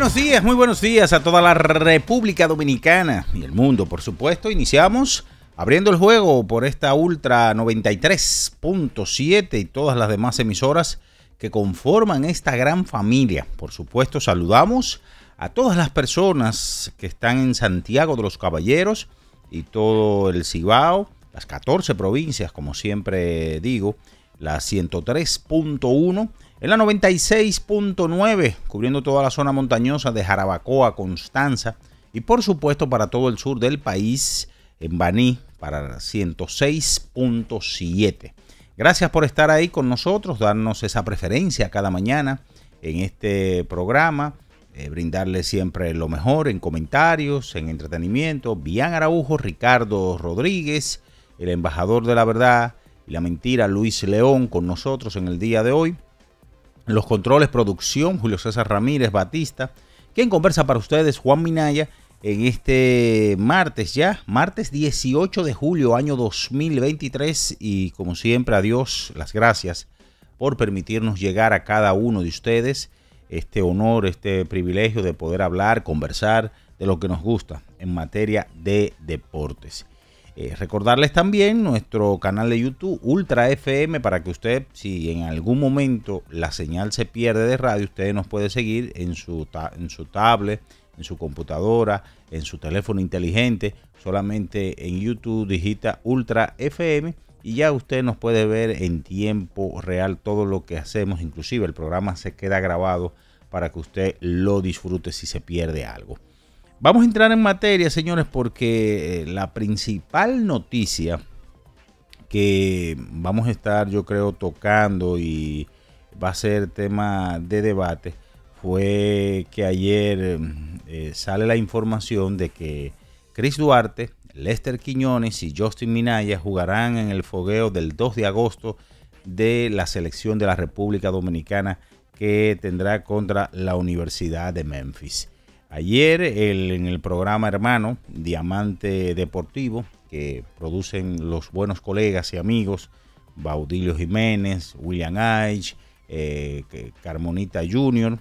Buenos días, muy buenos días a toda la República Dominicana y el mundo, por supuesto. Iniciamos abriendo el juego por esta Ultra 93.7 y todas las demás emisoras que conforman esta gran familia. Por supuesto, saludamos a todas las personas que están en Santiago de los Caballeros y todo el Cibao, las 14 provincias, como siempre digo, la 103.1, en la 96.9, cubriendo toda la zona montañosa de Jarabacoa, Constanza, y por supuesto para todo el sur del país, en Baní, para la 106.7. Gracias por estar ahí con nosotros, darnos esa preferencia cada mañana en este programa, eh, brindarle siempre lo mejor en comentarios, en entretenimiento. Bian Araujo, Ricardo Rodríguez, el embajador de la verdad y la mentira, Luis León, con nosotros en el día de hoy. Los controles, producción, Julio César Ramírez Batista. Quien conversa para ustedes, Juan Minaya, en este martes ya, martes 18 de julio, año 2023. Y como siempre, a Dios las gracias por permitirnos llegar a cada uno de ustedes este honor, este privilegio de poder hablar, conversar de lo que nos gusta en materia de deportes. Eh, recordarles también nuestro canal de YouTube Ultra FM para que usted, si en algún momento la señal se pierde de radio, usted nos puede seguir en su, en su tablet, en su computadora, en su teléfono inteligente. Solamente en YouTube digita Ultra FM y ya usted nos puede ver en tiempo real todo lo que hacemos. Inclusive el programa se queda grabado para que usted lo disfrute si se pierde algo. Vamos a entrar en materia, señores, porque eh, la principal noticia que vamos a estar, yo creo, tocando y va a ser tema de debate fue que ayer eh, sale la información de que Chris Duarte, Lester Quiñones y Justin Minaya jugarán en el fogueo del 2 de agosto de la selección de la República Dominicana que tendrá contra la Universidad de Memphis. Ayer en el programa hermano Diamante Deportivo, que producen los buenos colegas y amigos, Baudilio Jiménez, William Aich, eh, Carmonita Jr.,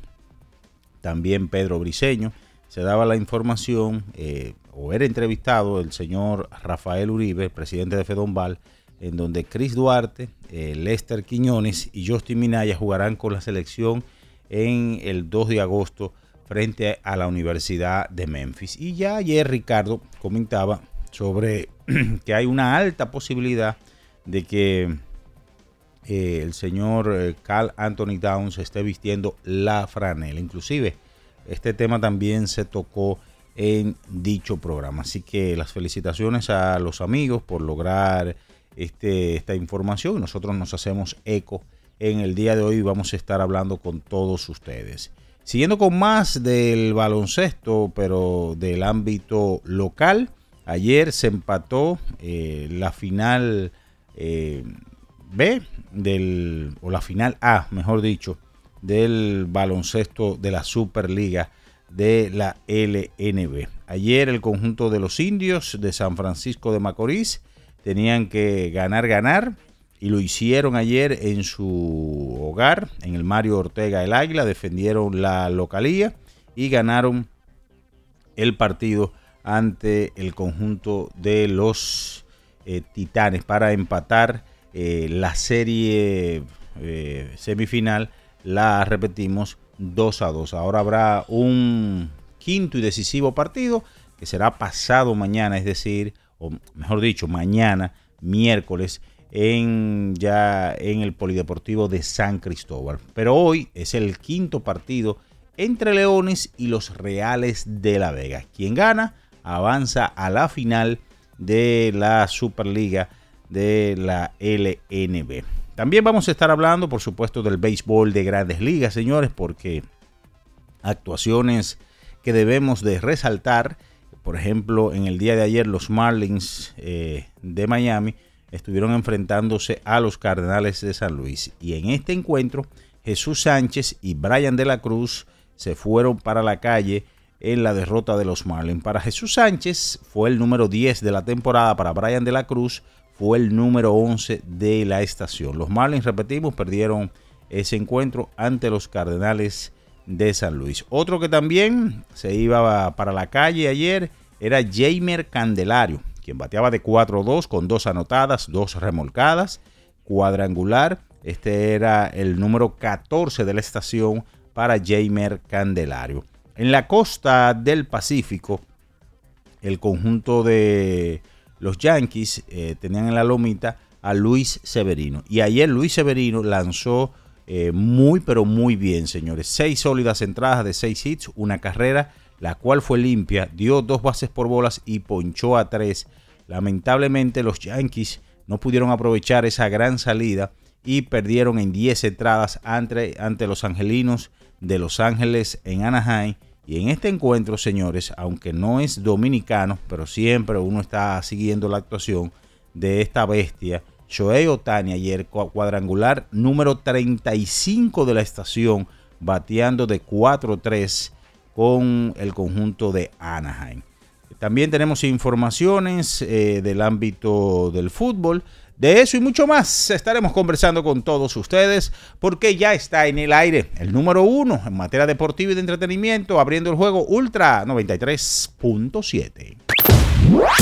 también Pedro Briseño, se daba la información, eh, o era entrevistado el señor Rafael Uribe, presidente de Fedonval, en donde Chris Duarte, eh, Lester Quiñones y Justin Minaya jugarán con la selección en el 2 de agosto frente a la Universidad de Memphis. Y ya ayer Ricardo comentaba sobre que hay una alta posibilidad de que eh, el señor eh, Carl Anthony Downs esté vistiendo la franela. Inclusive, este tema también se tocó en dicho programa. Así que las felicitaciones a los amigos por lograr este, esta información. y Nosotros nos hacemos eco en el día de hoy. Vamos a estar hablando con todos ustedes. Siguiendo con más del baloncesto, pero del ámbito local. Ayer se empató eh, la final eh, B del, o la final A, mejor dicho, del baloncesto de la Superliga de la LNB. Ayer el conjunto de los indios de San Francisco de Macorís tenían que ganar, ganar y lo hicieron ayer en su hogar, en el Mario Ortega el Águila, defendieron la localía y ganaron el partido ante el conjunto de los eh, Titanes para empatar eh, la serie eh, semifinal. La repetimos 2 a 2. Ahora habrá un quinto y decisivo partido que será pasado mañana, es decir, o mejor dicho, mañana, miércoles, en ya en el Polideportivo de San Cristóbal. Pero hoy es el quinto partido entre Leones y los Reales de la Vega. Quien gana avanza a la final de la Superliga de la LNB. También vamos a estar hablando, por supuesto, del béisbol de grandes ligas, señores, porque actuaciones que debemos de resaltar, por ejemplo, en el día de ayer los Marlins eh, de Miami estuvieron enfrentándose a los Cardenales de San Luis. Y en este encuentro, Jesús Sánchez y Brian de la Cruz se fueron para la calle en la derrota de los Marlins. Para Jesús Sánchez fue el número 10 de la temporada, para Brian de la Cruz fue el número 11 de la estación. Los Marlins, repetimos, perdieron ese encuentro ante los Cardenales de San Luis. Otro que también se iba para la calle ayer era Jamer Candelario, quien bateaba de 4-2 con dos anotadas, dos remolcadas, cuadrangular. Este era el número 14 de la estación para Jamer Candelario. En la costa del Pacífico, el conjunto de los Yankees eh, tenían en la lomita a Luis Severino. Y ayer Luis Severino lanzó eh, muy, pero muy bien, señores. Seis sólidas entradas de seis hits, una carrera, la cual fue limpia, dio dos bases por bolas y ponchó a tres. Lamentablemente los Yankees no pudieron aprovechar esa gran salida y perdieron en 10 entradas ante, ante los angelinos de Los Ángeles en Anaheim y en este encuentro, señores, aunque no es dominicano, pero siempre uno está siguiendo la actuación de esta bestia, Shohei Otani ayer cuadrangular número 35 de la estación, bateando de 4-3 con el conjunto de Anaheim. También tenemos informaciones eh, del ámbito del fútbol. De eso y mucho más estaremos conversando con todos ustedes porque ya está en el aire el número uno en materia deportiva y de entretenimiento abriendo el juego Ultra 93.7.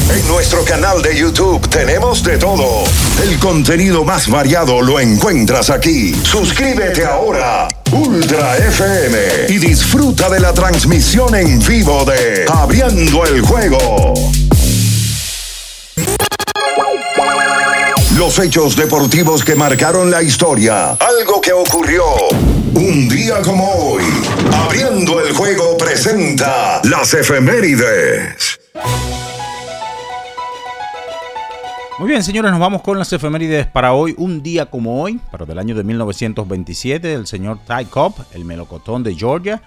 En nuestro canal de YouTube tenemos de todo. El contenido más variado lo encuentras aquí. Suscríbete ahora, Ultra FM, y disfruta de la transmisión en vivo de Abriendo el Juego. Los hechos deportivos que marcaron la historia. Algo que ocurrió un día como hoy. Abriendo el juego presenta las efemérides. Muy bien, señores, nos vamos con las efemérides para hoy. Un día como hoy, pero del año de 1927, el señor Ty Cobb, el melocotón de Georgia,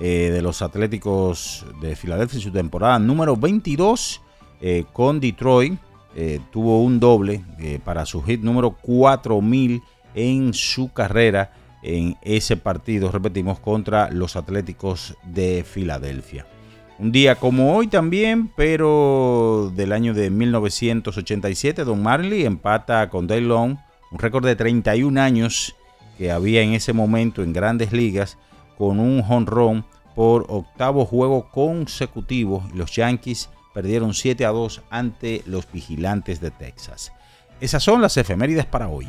eh, de los Atléticos de Filadelfia, su temporada número 22 eh, con Detroit eh, tuvo un doble para su hit número 4000 en su carrera en ese partido, repetimos, contra los Atléticos de Filadelfia. Un día como hoy también, pero del año de 1987, Don Marley empata con Dale Long, un récord de 31 años que había en ese momento en grandes ligas, con un jonrón por octavo juego consecutivo. Los Yankees perdieron 7 a 2 ante los vigilantes de Texas. Esas son las efemérides para hoy.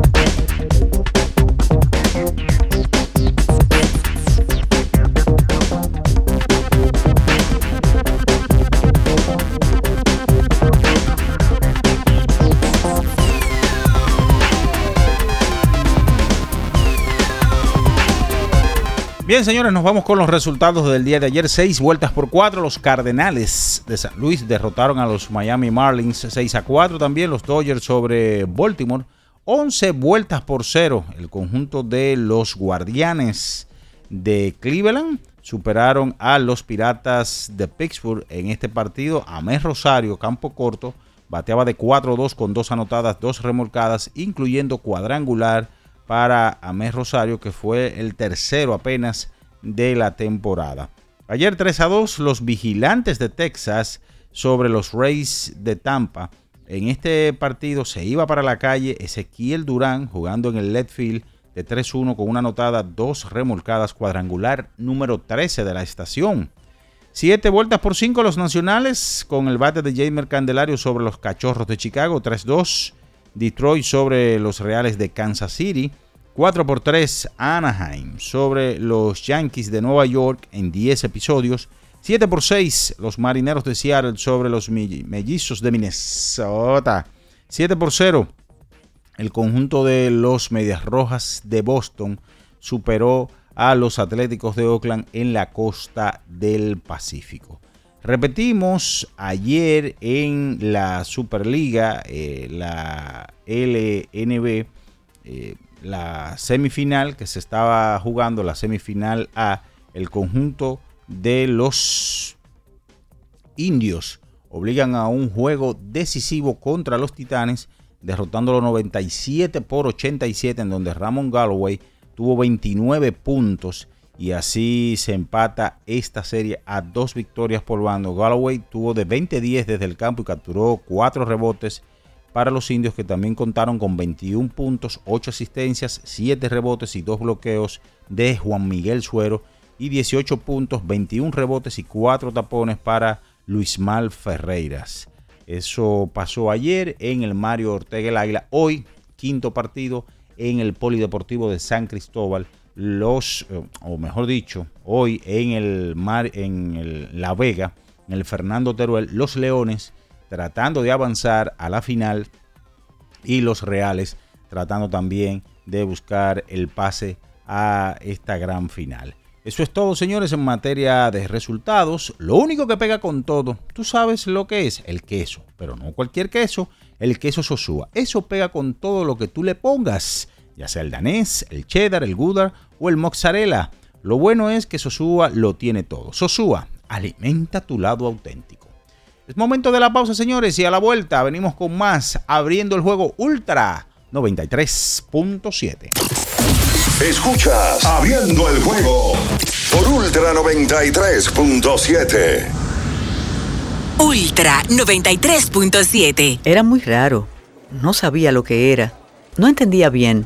Bien, señores, nos vamos con los resultados del día de ayer. Seis vueltas por cuatro. Los Cardenales de San Luis derrotaron a los Miami Marlins 6 a 4. También los Dodgers sobre Baltimore. 11 vueltas por cero. El conjunto de los Guardianes de Cleveland superaron a los Piratas de Pittsburgh en este partido. Amés Rosario, campo corto, bateaba de 4-2 con dos anotadas, dos remolcadas, incluyendo cuadrangular para Amés Rosario, que fue el tercero apenas de la temporada. Ayer 3 a 2, los vigilantes de Texas sobre los Rays de Tampa. En este partido se iba para la calle Ezequiel Durán jugando en el left field de 3-1 con una anotada, dos remolcadas, cuadrangular número 13 de la estación. Siete vueltas por cinco los nacionales con el bate de Jamer Candelario sobre los Cachorros de Chicago, 3-2. Detroit sobre los Reales de Kansas City, 4 por 3 Anaheim sobre los Yankees de Nueva York en 10 episodios, 7 por 6 los Marineros de Seattle sobre los Mellizos de Minnesota, 7 por 0 el conjunto de los Medias Rojas de Boston superó a los Atléticos de Oakland en la costa del Pacífico. Repetimos ayer en la Superliga, eh, la LNB, eh, la semifinal que se estaba jugando, la semifinal A, el conjunto de los indios obligan a un juego decisivo contra los Titanes derrotando los 97 por 87, en donde Ramon Galloway tuvo 29 puntos y así se empata esta serie a dos victorias por bando. Galloway tuvo de 20-10 desde el campo y capturó cuatro rebotes para los indios que también contaron con 21 puntos, 8 asistencias, 7 rebotes y 2 bloqueos de Juan Miguel Suero y 18 puntos, 21 rebotes y 4 tapones para Luis Mal Ferreiras. Eso pasó ayer en el Mario Ortega el Águila. Hoy, quinto partido en el Polideportivo de San Cristóbal. Los, eh, o mejor dicho, hoy en el Mar, en La Vega, en el Fernando Teruel, los Leones tratando de avanzar a la final y los Reales tratando también de buscar el pase a esta gran final. Eso es todo, señores, en materia de resultados. Lo único que pega con todo, tú sabes lo que es el queso, pero no cualquier queso, el queso Sosúa. Eso pega con todo lo que tú le pongas, ya sea el danés, el cheddar, el gouda o el mozzarella. Lo bueno es que Sosúa lo tiene todo. Sosúa, alimenta tu lado auténtico. Es momento de la pausa, señores, y a la vuelta venimos con más abriendo el juego Ultra 93.7. Escuchas Abriendo el juego por Ultra 93.7. Ultra 93.7. Era muy raro. No sabía lo que era. No entendía bien.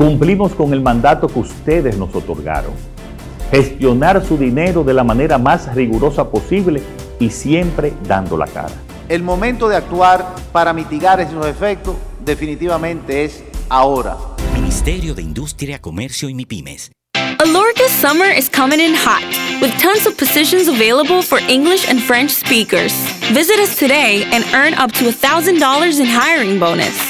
Cumplimos con el mandato que ustedes nos otorgaron. Gestionar su dinero de la manera más rigurosa posible y siempre dando la cara. El momento de actuar para mitigar esos efectos definitivamente es ahora. Ministerio de Industria, Comercio y MIPIMES. Alorca's summer is coming in hot, with tons of positions available for English and French speakers. Visit us today and earn up to $1,000 in hiring bonus.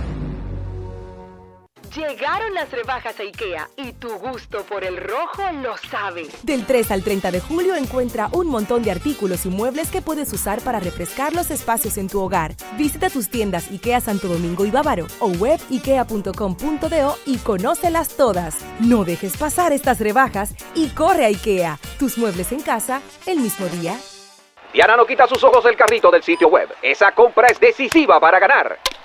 Llegaron las rebajas a IKEA y tu gusto por el rojo lo sabe. Del 3 al 30 de julio encuentra un montón de artículos y muebles que puedes usar para refrescar los espacios en tu hogar. Visita tus tiendas IKEA Santo Domingo y Bávaro o web ikea.com.do y conócelas todas. No dejes pasar estas rebajas y corre a IKEA. Tus muebles en casa el mismo día. Diana no quita sus ojos del carrito del sitio web. Esa compra es decisiva para ganar.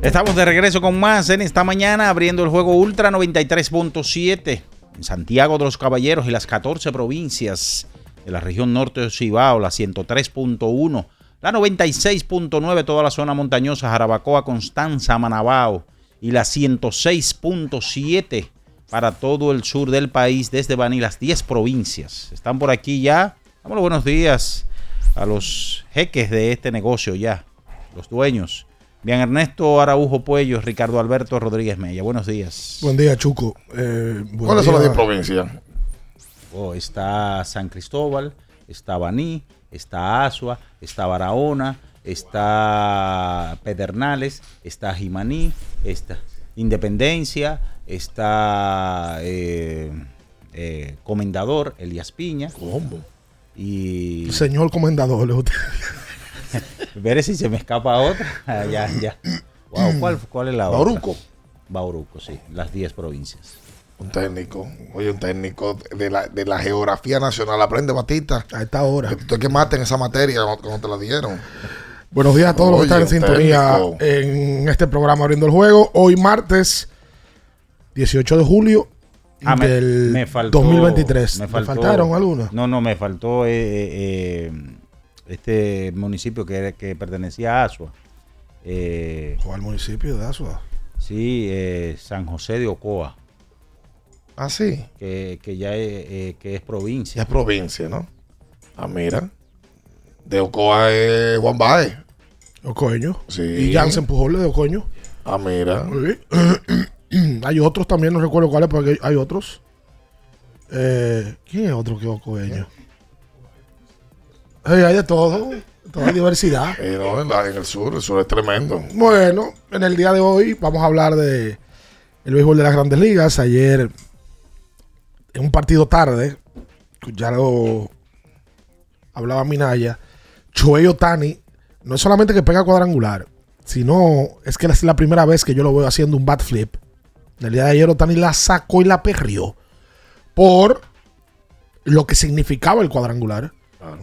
Estamos de regreso con más en esta mañana, abriendo el juego Ultra 93.7 en Santiago de los Caballeros y las 14 provincias de la región norte de Cibao, la 103.1, la 96.9, toda la zona montañosa, Jarabacoa, Constanza, Manabao y la 106.7 para todo el sur del país, desde Baní, las 10 provincias. Están por aquí ya. Damos los buenos días a los jeques de este negocio ya, los dueños. Bien, Ernesto Araujo Puello, Ricardo Alberto Rodríguez Mella. Buenos días. Buen día, Chuco. Eh, ¿Cuáles son las 10 provincias? Oh, está San Cristóbal, está Baní, está Asua, está Barahona, está Pedernales, está Jimaní, está Independencia, está eh, eh, Comendador, Elías Piña. ¿Cómo? Y... Señor Comendador, usted. Veré si se me escapa otra. Ah, ya, ya. Wow, ¿cuál, ¿cuál es la otra? Bauruco. Bauruco, sí. Las 10 provincias. Un técnico, oye, un técnico de la, de la geografía nacional. Aprende, Batista. A esta hora. Que tú que maten esa materia cuando te la dieron. Buenos días a todos los que Oye, están en sintonía técnico. en este programa abriendo el juego. Hoy martes 18 de julio Ah, me, del me faltó, 2023. Me, ¿Me faltó- faltaron algunos? No, no, me faltó eh, eh, este municipio que, que pertenecía a Asua. Eh, ¿Cuál municipio de Asua? Sí, eh, San José de Ocoa. Ah, sí. Que, que ya es, eh, que es provincia. Ya es provincia, ¿no? Ah, mira. De Ocoa es Juan Baez. Ocoño. Sí. Y Jansen Pujol de Ocoño. Ah, mira. Sí. hay otros también, no recuerdo cuáles, porque hay, otros. Eh, ¿Quién es otro que Ocoño? Hay de todo. Toda diversidad. Eh, no, en, la- en el sur, el sur es tremendo. Bueno, en el día de hoy vamos a hablar de el béisbol de las grandes ligas. Ayer, en un partido tarde, ya lo hablaba Minaya, Choey Otani no es solamente que pega cuadrangular, sino es que es la primera vez que yo lo veo haciendo un bat flip. En el día de ayer Otani la sacó y la perrió por lo que significaba el cuadrangular.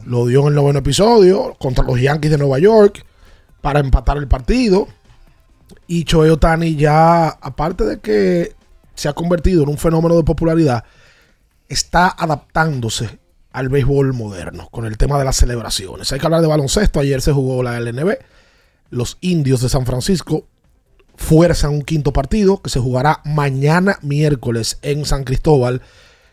Lo dio en el noveno episodio contra los Yankees de Nueva York para empatar el partido. Y Choey Otani ya, aparte de que se ha convertido en un fenómeno de popularidad, está adaptándose al béisbol moderno con el tema de las celebraciones. Hay que hablar de baloncesto. Ayer se jugó la LNB. Los indios de San Francisco fuerzan un quinto partido que se jugará mañana miércoles en San Cristóbal.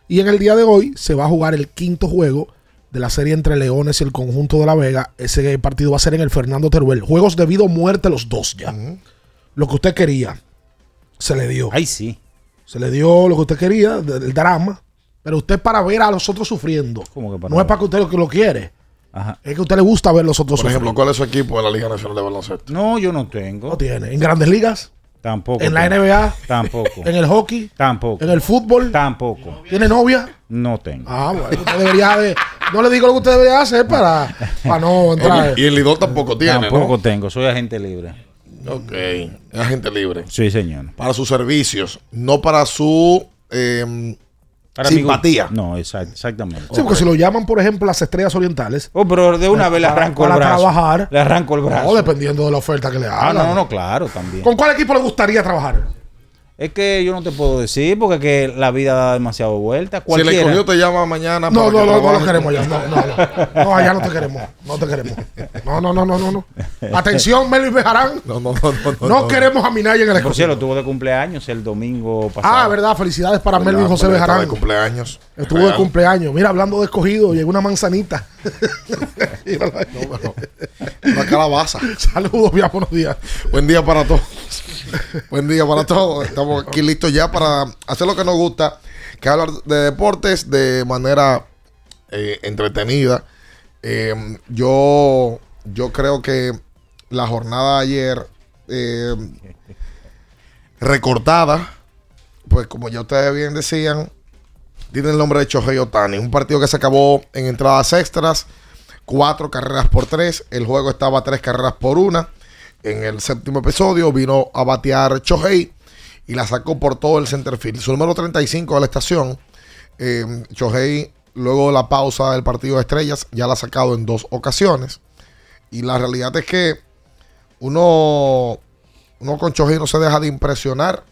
Y en el día de hoy se va a jugar el quinto juego de la serie entre Leones y el conjunto de La Vega. Ese partido va a ser en el Fernando Teruel. Juegos de vida o muerte los dos ya. Lo que usted quería se le dio. Ay, sí. Se le dio lo que usted quería, del drama. Pero usted para ver a los otros sufriendo. ¿Cómo que para No es para que usted lo que lo quiere. Ajá. Es que a usted le gusta ver a los otros Por ejemplo, sufriendo. ¿cuál es su equipo en la Liga Nacional de Baloncesto? No, yo no tengo. No tiene. En grandes ligas, Tampoco. en la tengo. NBA, Tampoco. en el hockey, Tampoco. en el fútbol. Tampoco. ¿Tiene novia? No tengo. Ah, bueno, usted debería de- No le digo lo que usted debería hacer para, para no entrar. Y el Lidón tampoco tiene, Tampoco tengo. Soy agente libre. Ok, agente libre. Sí, señor. Para sus servicios, no para su eh, Para simpatía. No, exact- exactamente. Sí, porque si lo llaman, por ejemplo, las estrellas orientales. Oh, pero de una vez le para- arranco el para brazo. trabajar. Le arranco el brazo. No, dependiendo de la oferta que le Ah, hagan. no, no, no, claro, también. ¿Con cuál equipo le gustaría trabajar? Es que yo no te puedo decir porque que la vida da demasiado vuelta. Si el Cualquiera. escogido te llama mañana No, para no, que no, no lo queremos allá. No, no, no. No, allá no te queremos. No te queremos. No, no, no, no, no. no. Atención, Melvin Bejarán. No, no, no, no, No, no. queremos a Minaya en el Por escogido. cierto, tuvo de cumpleaños el domingo pasado. Ah, verdad. Felicidades para ¿Verdad? Melvin José Bejarán. de cumpleaños. Estuvo de cumpleaños. Mira, hablando de escogido, llegó una manzanita. No, una calabaza. Saludos, bien, buenos días. Buen día para todos. Buen día para todos. Estamos aquí listos ya para hacer lo que nos gusta, que hablar de deportes de manera eh, entretenida. Eh, yo, yo creo que la jornada de ayer eh, recortada, pues como ya ustedes bien decían, tiene el nombre de Shohei Otani. Un partido que se acabó en entradas extras, cuatro carreras por tres. El juego estaba tres carreras por una. En el séptimo episodio vino a batear Shohei y la sacó por todo el center field. Su número 35 de la estación, eh, luego de la pausa del partido de estrellas, ya la ha sacado en dos ocasiones. Y la realidad es que uno, uno con Shohei no se deja de impresionar.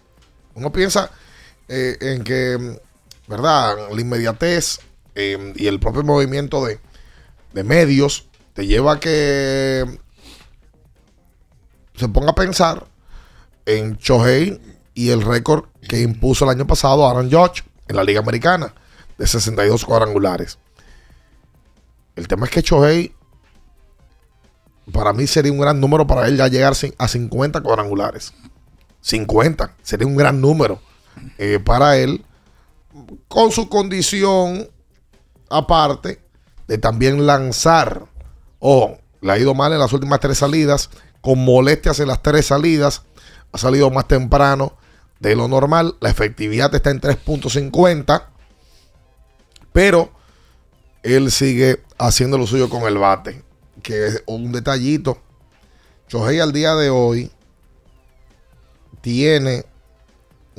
Uno piensa eh, en que, ¿verdad? La inmediatez eh, y el propio movimiento de, de medios te lleva a que se ponga a pensar en Shohei y el récord que impuso el año pasado Aaron Judge en la Liga Americana de 62 cuadrangulares. El tema es que Shohei para mí sería un gran número para él ya llegar a 50 cuadrangulares. 50 sería un gran número eh, para él con su condición aparte de también lanzar. Ojo, le ha ido mal en las últimas tres salidas, con molestias en las tres salidas. Ha salido más temprano de lo normal. La efectividad está en 3.50. Pero él sigue haciendo lo suyo con el bate. Que es un detallito. Shohei al día de hoy tiene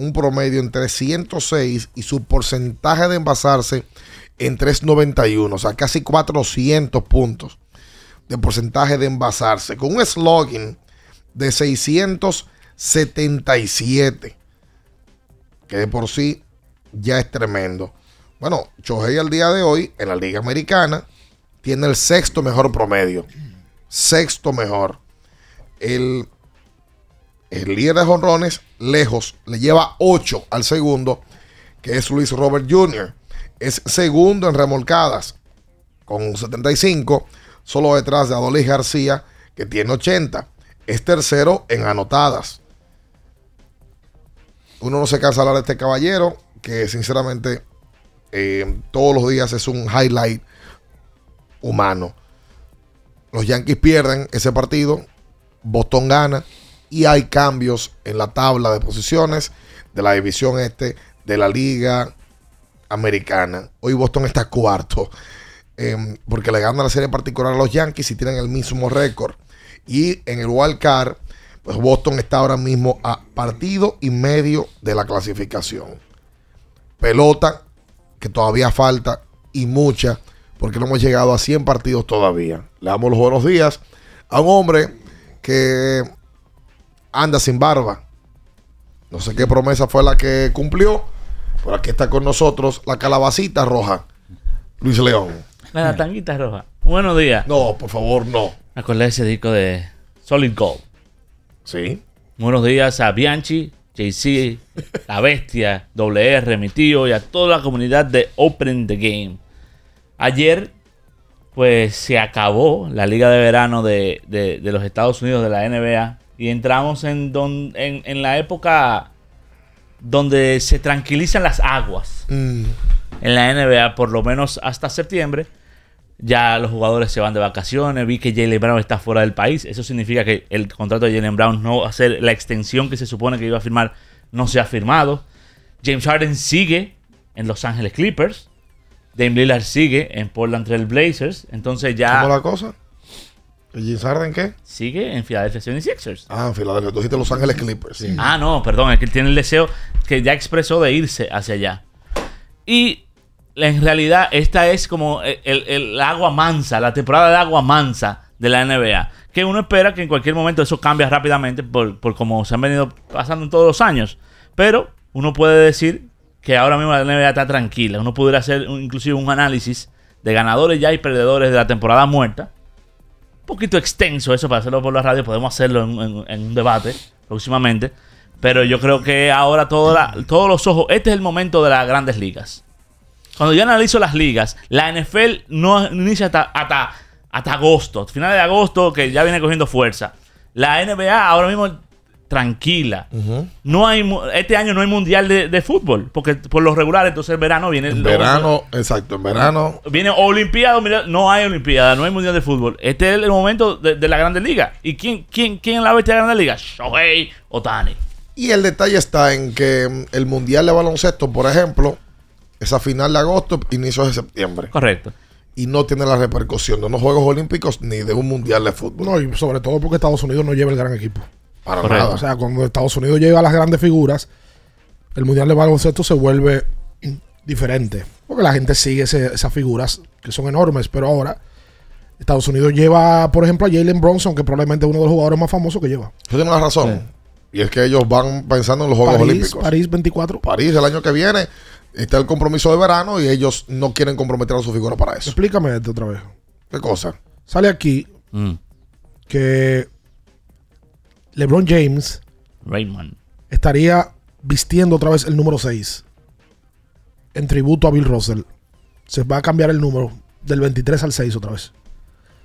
un promedio en 306 y su porcentaje de envasarse en 391, o sea, casi 400 puntos de porcentaje de envasarse, con un slogan de 677, que de por sí ya es tremendo. Bueno, Shohei al día de hoy en la Liga Americana tiene el sexto mejor promedio, sexto mejor. El el líder de jonrones, lejos, le lleva 8 al segundo, que es Luis Robert Jr. Es segundo en remolcadas con 75. solo detrás de Adolis García, que tiene 80. Es tercero en anotadas. Uno no se cansa de hablar de este caballero, que sinceramente eh, todos los días es un highlight humano. Los Yankees pierden ese partido, Boston gana y hay cambios en la tabla de posiciones de la división este de la liga americana. Hoy Boston está cuarto eh, porque le gana la serie particular a los Yankees y tienen el mismo récord. Y en el wild card, pues Boston está ahora mismo a partido y medio de la clasificación. Pelota que todavía falta y mucha porque no hemos llegado a 100 partidos todavía. Le damos los buenos días a un hombre que anda sin barba. No sé qué promesa fue la que cumplió, pero aquí está con nosotros la calabacita roja, Luis León. La tanguita roja. Buenos días. No, por favor, no. Me acordé de ese disco de Solid Gold. Sí. Buenos días a Bianchi, JC, La Bestia, WR, mi tío y a toda la comunidad de Open the Game. Ayer, pues se acabó la liga de verano de, de- de los Estados Unidos de la NBA y entramos en, don- en, en la época donde se tranquilizan las aguas Mm. en la NBA, por lo menos hasta septiembre. Ya los jugadores se van de vacaciones. Vi que Jalen Brown está fuera del país. Eso significa que el contrato de Jalen Brown no va a ser la extensión que se supone que iba a firmar, no se ha firmado. James Harden sigue en Los Ángeles Clippers. Dame Lillard sigue en Portland Trail Blazers. Entonces ya ¿Cómo la cosa? ¿El James Harden qué? sigue en Philadelphia 76ers. Ah, en Filadelfia. Tú dijiste Los Ángeles Clippers. Ah, no, perdón, es que él tiene el deseo que ya expresó de irse hacia allá. Y en realidad esta es como el, el- el agua mansa, la temporada de agua mansa de la NBA. Que uno espera que en cualquier momento eso cambie rápidamente por, por como se han venido pasando en todos los años. Pero uno puede decir que ahora mismo la NBA está tranquila. Uno pudiera hacer un- inclusive un análisis de ganadores ya y perdedores de la temporada muerta poquito extenso eso para hacerlo por la radio. Podemos hacerlo en, un debate próximamente. Pero yo creo que ahora la- todos los ojos. Este es el momento de las grandes ligas. Cuando yo analizo las ligas, la NFL no inicia hasta, hasta, hasta agosto, finales de agosto, que ya viene cogiendo fuerza. La NBA ahora mismo tranquila. No hay este año no hay mundial de, de fútbol, porque por lo regular entonces el verano viene En el- verano, exacto, en verano. Viene Olimpiada, mira, no hay Olimpiada, no hay Mundial de Fútbol. Este es el momento de, de la Grande Liga. ¿Y quién, quién, quién la bestia de la Grande Liga? Shohei Otani. Y el detalle está en que mm, el Mundial de Baloncesto, por ejemplo, es a final de agosto, inicio de septiembre. Correcto. Y no tiene la repercusión de unos Juegos Olímpicos ni de un Mundial de fútbol. No, y sobre todo porque Estados Unidos no lleva el gran equipo. Para Correcto. nada. O sea, cuando Estados Unidos lleva a las grandes figuras, el Mundial de Baloncesto se vuelve diferente. Porque la gente sigue ese- esas figuras que son enormes. Pero ahora, Estados Unidos lleva, por ejemplo, a Jalen Bronson, que probablemente es uno de los jugadores más famosos que lleva. Yo tengo la razón. Y es que ellos van pensando en los Juegos París, Olímpicos. París 24. París el año que viene está el compromiso de verano y ellos no quieren comprometer a su figura para eso. Explícame esto otra vez. ¿Qué cosa? Sale aquí Mm. que LeBron James Raymond. estaría vistiendo otra vez el número 6 en tributo a Bill Russell. Se va a cambiar el número del 23 al 6 otra vez.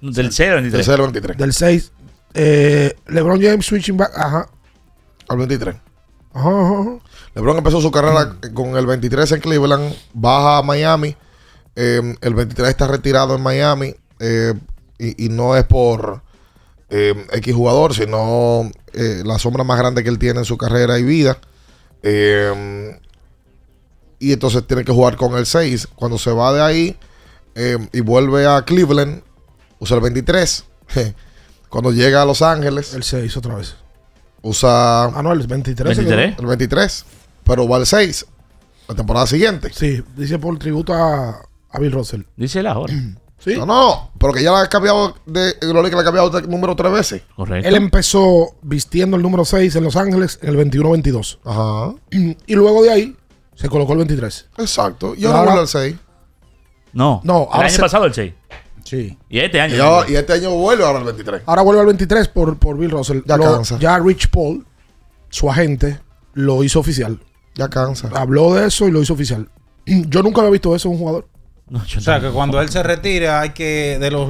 Del 0 al 23. Del 0 al 23. Del 6. eh, LeBron James switching back. Ajá. Al 23. Ajá, ajá, ajá. LeBron empezó su carrera con el 23 en Cleveland, baja a Miami. eh, el 23 está retirado en Miami. eh, y, y no es por eh, X jugador, sino eh, la sombra más grande que él tiene en su carrera y vida. Eh, y entonces tiene que jugar con el 6. Cuando se va de ahí eh, y vuelve a Cleveland, usa el 23. Cuando llega a Los Ángeles, El 6 otra vez. usa Ah, no, el 23. 23. el 23, pero va al 6 la temporada siguiente. Sí, dice por tributo a, a Bill Russell. Dice él ahora. Sí. No, no, pero que ya le ha cambiado de Gloria que le ha cambiado de número tres veces. Correcto. Él empezó vistiendo el número 6 en Los Ángeles en el 21-22. Ajá. Y luego de ahí se colocó el 23. Exacto. Y ahora vuelve al 6. No, No, el ahora año se- pasado el 6. Sí. Y este año. Y, ahora- y este año vuelve ahora al 23. Ahora vuelve al 23 por, por Bill Russell. Ya Lo- cansa. ya Rich Paul, su agente, lo hizo oficial. Ya cansa. Habló de eso y lo hizo oficial. Yo nunca había visto eso en un jugador. O sea, que cuando él se retira, hay que, de los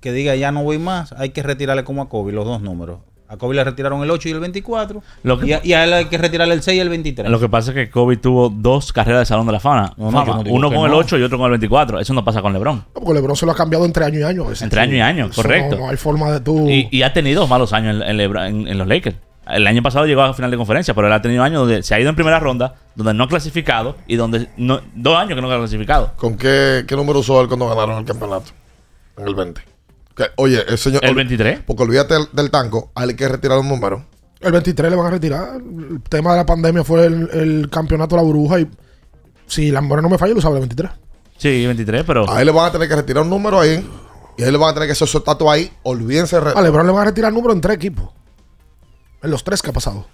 que diga ya no voy más, hay que retirarle como a Kobe los dos números. A Kobe le retiraron el 8 y el 24. Lo que- y, a, y a él hay que retirarle el 6 y el 23. Lo que pasa es que Kobe tuvo dos carreras de Salón de la Fama. No, no, Fama. yo no digo Uno con el no. 8 y otro con el 24. Eso no pasa con LeBron. Porque LeBron se lo ha cambiado entre año y año. Entre año y año, Eso correcto. No, no hay forma de tú. Y, y ha tenido malos años en, en LeBron- en- en los Lakers. El año pasado llegó a final de conferencia, pero él ha tenido años donde se ha ido en primera ronda, donde no ha clasificado y donde no, dos años que no ha clasificado. ¿Con qué, qué número usó él cuando ganaron el campeonato? En el 20. Que, oye, el señor. ¿El ol- 23? Porque olvídate del, del tanco, a él hay que retirar un número. El 23 le van a retirar. El tema de la pandemia fue el, el campeonato de la burbuja. Y si la memoria no me falla, lo sabe el 23. Sí, 23, pero. A él le van a tener que retirar un número ahí. Y a él le van a tener que hacer su estatua ahí. Olvídense. de re- A LeBron le van a retirar número en tres equipos. En los tres que ha pasado.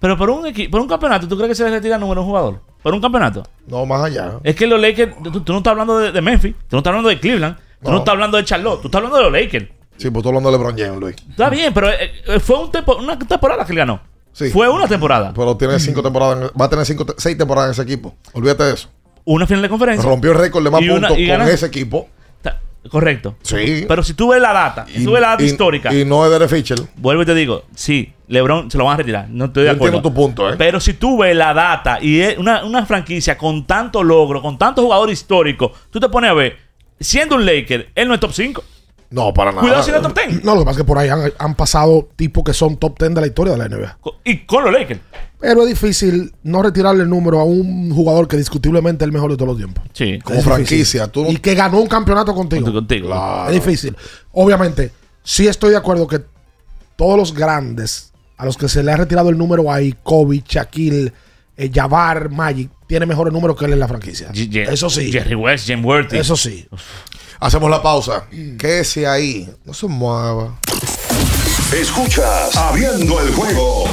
Pero por un, por un campeonato, ¿tú crees que se le retira número un jugador? ¿Por un campeonato? No, más allá. Es que los Lakers, tú, tú no estás hablando de, de Memphis, tú no estás hablando de Cleveland, tú no. No. estás hablando de Charlotte, tú estás hablando de los Lakers. Sí, pues tú hablando de LeBron James, Luis. Está bien, pero eh, eh, fue un tempo- una temporada que él ganó. Sí. Fue una temporada. Pero tiene cinco temporadas. va a tener cinco, seis temporadas en ese equipo. Olvídate de eso. Una final de conferencia. Rompió el récord de más puntos con ese equipo. Correcto. Sí. Pero si tú ves la data, si tú ves la data y- histórica, Y no es Derek Fisher. vuelvo y te digo, sí, LeBron se lo van a retirar. No estoy de acuerdo. entiendo tu punto, ¿eh? Pero si tú ves la data y es una, una franquicia con tanto logro, con tanto jugador histórico, tú te pones a ver, siendo un Laker, él no es top 5. No, para nada. Cuidado si no es top 10. No, lo que pasa es que por ahí han, han pasado tipos que son top 10 de la historia de la NBA. Y con los Lakers. Pero es difícil no retirarle el número a un jugador que discutiblemente es el mejor de todos los tiempos. Sí. Como Es franquicia. Tú no- Y que ganó un campeonato contigo. Contigo. Es difícil. Obviamente, sí estoy de acuerdo que todos los grandes a los que se le ha retirado el número ahí, Kobe, Shaquille, eh, Jabbar, Magic, tiene mejores números que él en la franquicia. Eso sí. Jerry West, Jim Worthy. Eso sí. Hacemos la pausa. Quédese ahí. No se mueva. Escuchas Abriendo el juego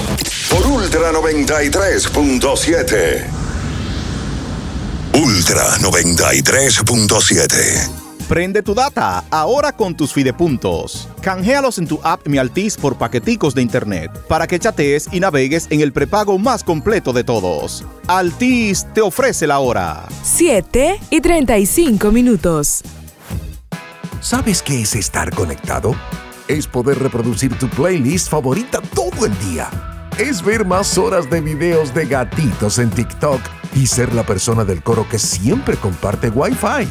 por Ultra 93.7. Ultra 93.7. Prende tu data ahora con tus fidepuntos. Canjealos en tu app Mi Altis por paqueticos de internet para que chatees y navegues en el prepago más completo de todos. Altis te ofrece la hora. 7 y 35 minutos. ¿Sabes qué es estar conectado? Es poder reproducir tu playlist favorita todo el día. Es ver más horas de videos de gatitos en TikTok y ser la persona del coro que siempre comparte Wi-Fi.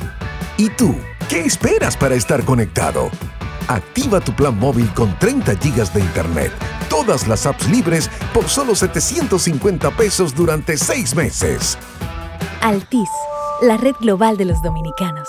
¿Y tú? ¿Qué esperas para estar conectado? Activa tu plan móvil con 30 gigas de internet, todas las apps libres por solo 750 pesos durante 6 meses. Altis, la red global de los dominicanos.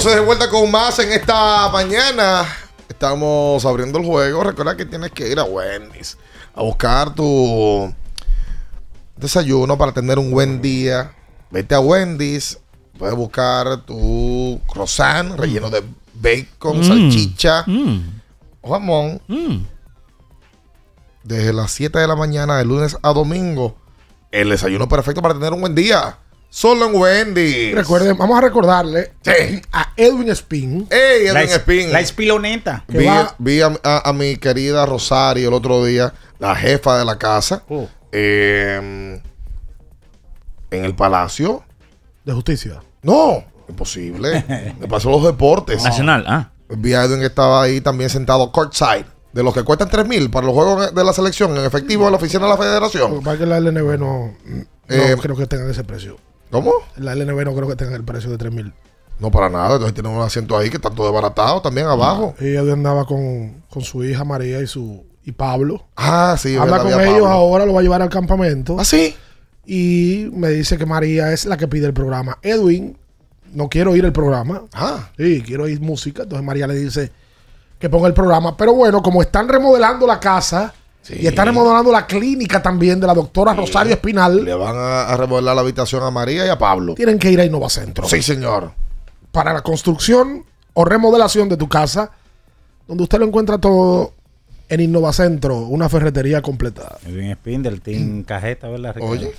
Entonces de vuelta con más en esta mañana. Estamos abriendo el juego. Recuerda que tienes que ir a Wendy's a buscar tu desayuno para tener un buen día. Vete a Wendy's. Puedes buscar tu croissant relleno de bacon, Mm. salchicha Mm. o jamón. Desde las 7 de la mañana de lunes a domingo. El desayuno perfecto para tener un buen día. Solo en Wendy's. Recuerden, vamos a recordarle a Edwin Spin. Ey, Edwin Spin. La espiloneta. Vi, vi a, a- a mi querida Rosario el otro día, la jefa de la casa, Oh. eh, en el Palacio. De Justicia. No, imposible. Me pasó los deportes. Nacional, ah. Vi a Edwin que estaba ahí también sentado courtside. De los que cuestan 3 mil para los juegos de la selección en efectivo en la oficina de la federación. es que la LNB no, no Eh, creo que tengan ese precio. ¿Cómo? La LNB no creo que tenga el precio de 3 mil. No, para nada. Entonces tienen un asiento ahí que está todo desbaratado también abajo. Y Edwin andaba con, con su hija María y su y Pablo. Ah, sí. Anda con ellos Pablo. ahora, lo va a llevar al campamento. ¿Ah, sí? Y me dice que María es la que pide el programa. Edwin, no quiero oír el programa. Ah. Sí, quiero oír música. Entonces María le dice que ponga el programa. Pero bueno, como están remodelando la casa y están remodelando la clínica también de la doctora Rosario Espinal, Le van a, remodelar la habitación a María y a Pablo. tienen que ir a Innovacentro. Sí, señor. Para la construcción o remodelación de tu casa, donde usted lo encuentra todo en Innovacentro, una ferretería completa. Edwin Spin del Team Cajeta, ¿verdad, Ricardo? Oye.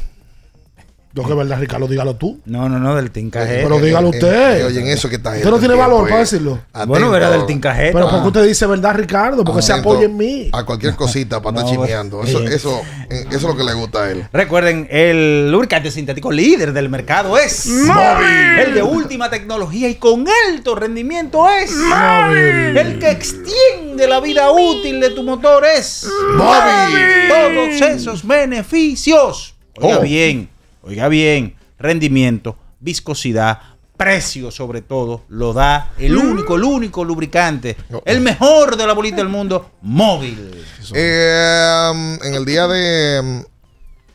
Yo que verdad, Ricardo, dígalo tú. No, no, no, del Team Cajeta. Pero dígalo usted. Eh, oye, en eso que está Usted no tiene valor para decirlo. Bueno, era del Team Cajeta. Pero porque usted dice verdad, Ricardo, porque se apoya en mí. A cualquier cosita para estar No, chimeando. Eso, eh. eso, eh, eso es lo que le gusta a él. Recuerden, el lubricante sintético líder del mercado es Móvil. El de última tecnología y con alto rendimiento es Móvil. El que extiende la vida útil de tu motor es Móvil. Todos esos beneficios. Oiga Oh. bien, oiga bien. Rendimiento, viscosidad, precio sobre todo, lo da el único, el único lubricante, el mejor de la bolita del mundo, móvil. Eh, um, en el día de,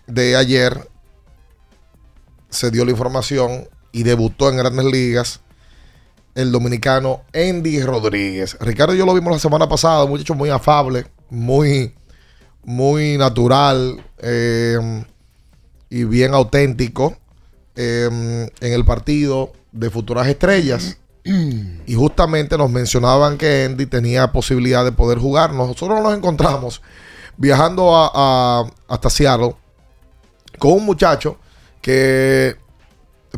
de ayer se dio la información y debutó en Grandes Ligas el dominicano Andy Rodríguez. Ricardo y yo lo vimos la semana pasada, un muchacho muy afable, muy, muy natural eh, y bien auténtico eh, en el partido de Futuras Estrellas. Y justamente nos mencionaban que Andy tenía posibilidad de poder jugar. Nosotros nos encontramos viajando a, hasta Seattle con un muchacho que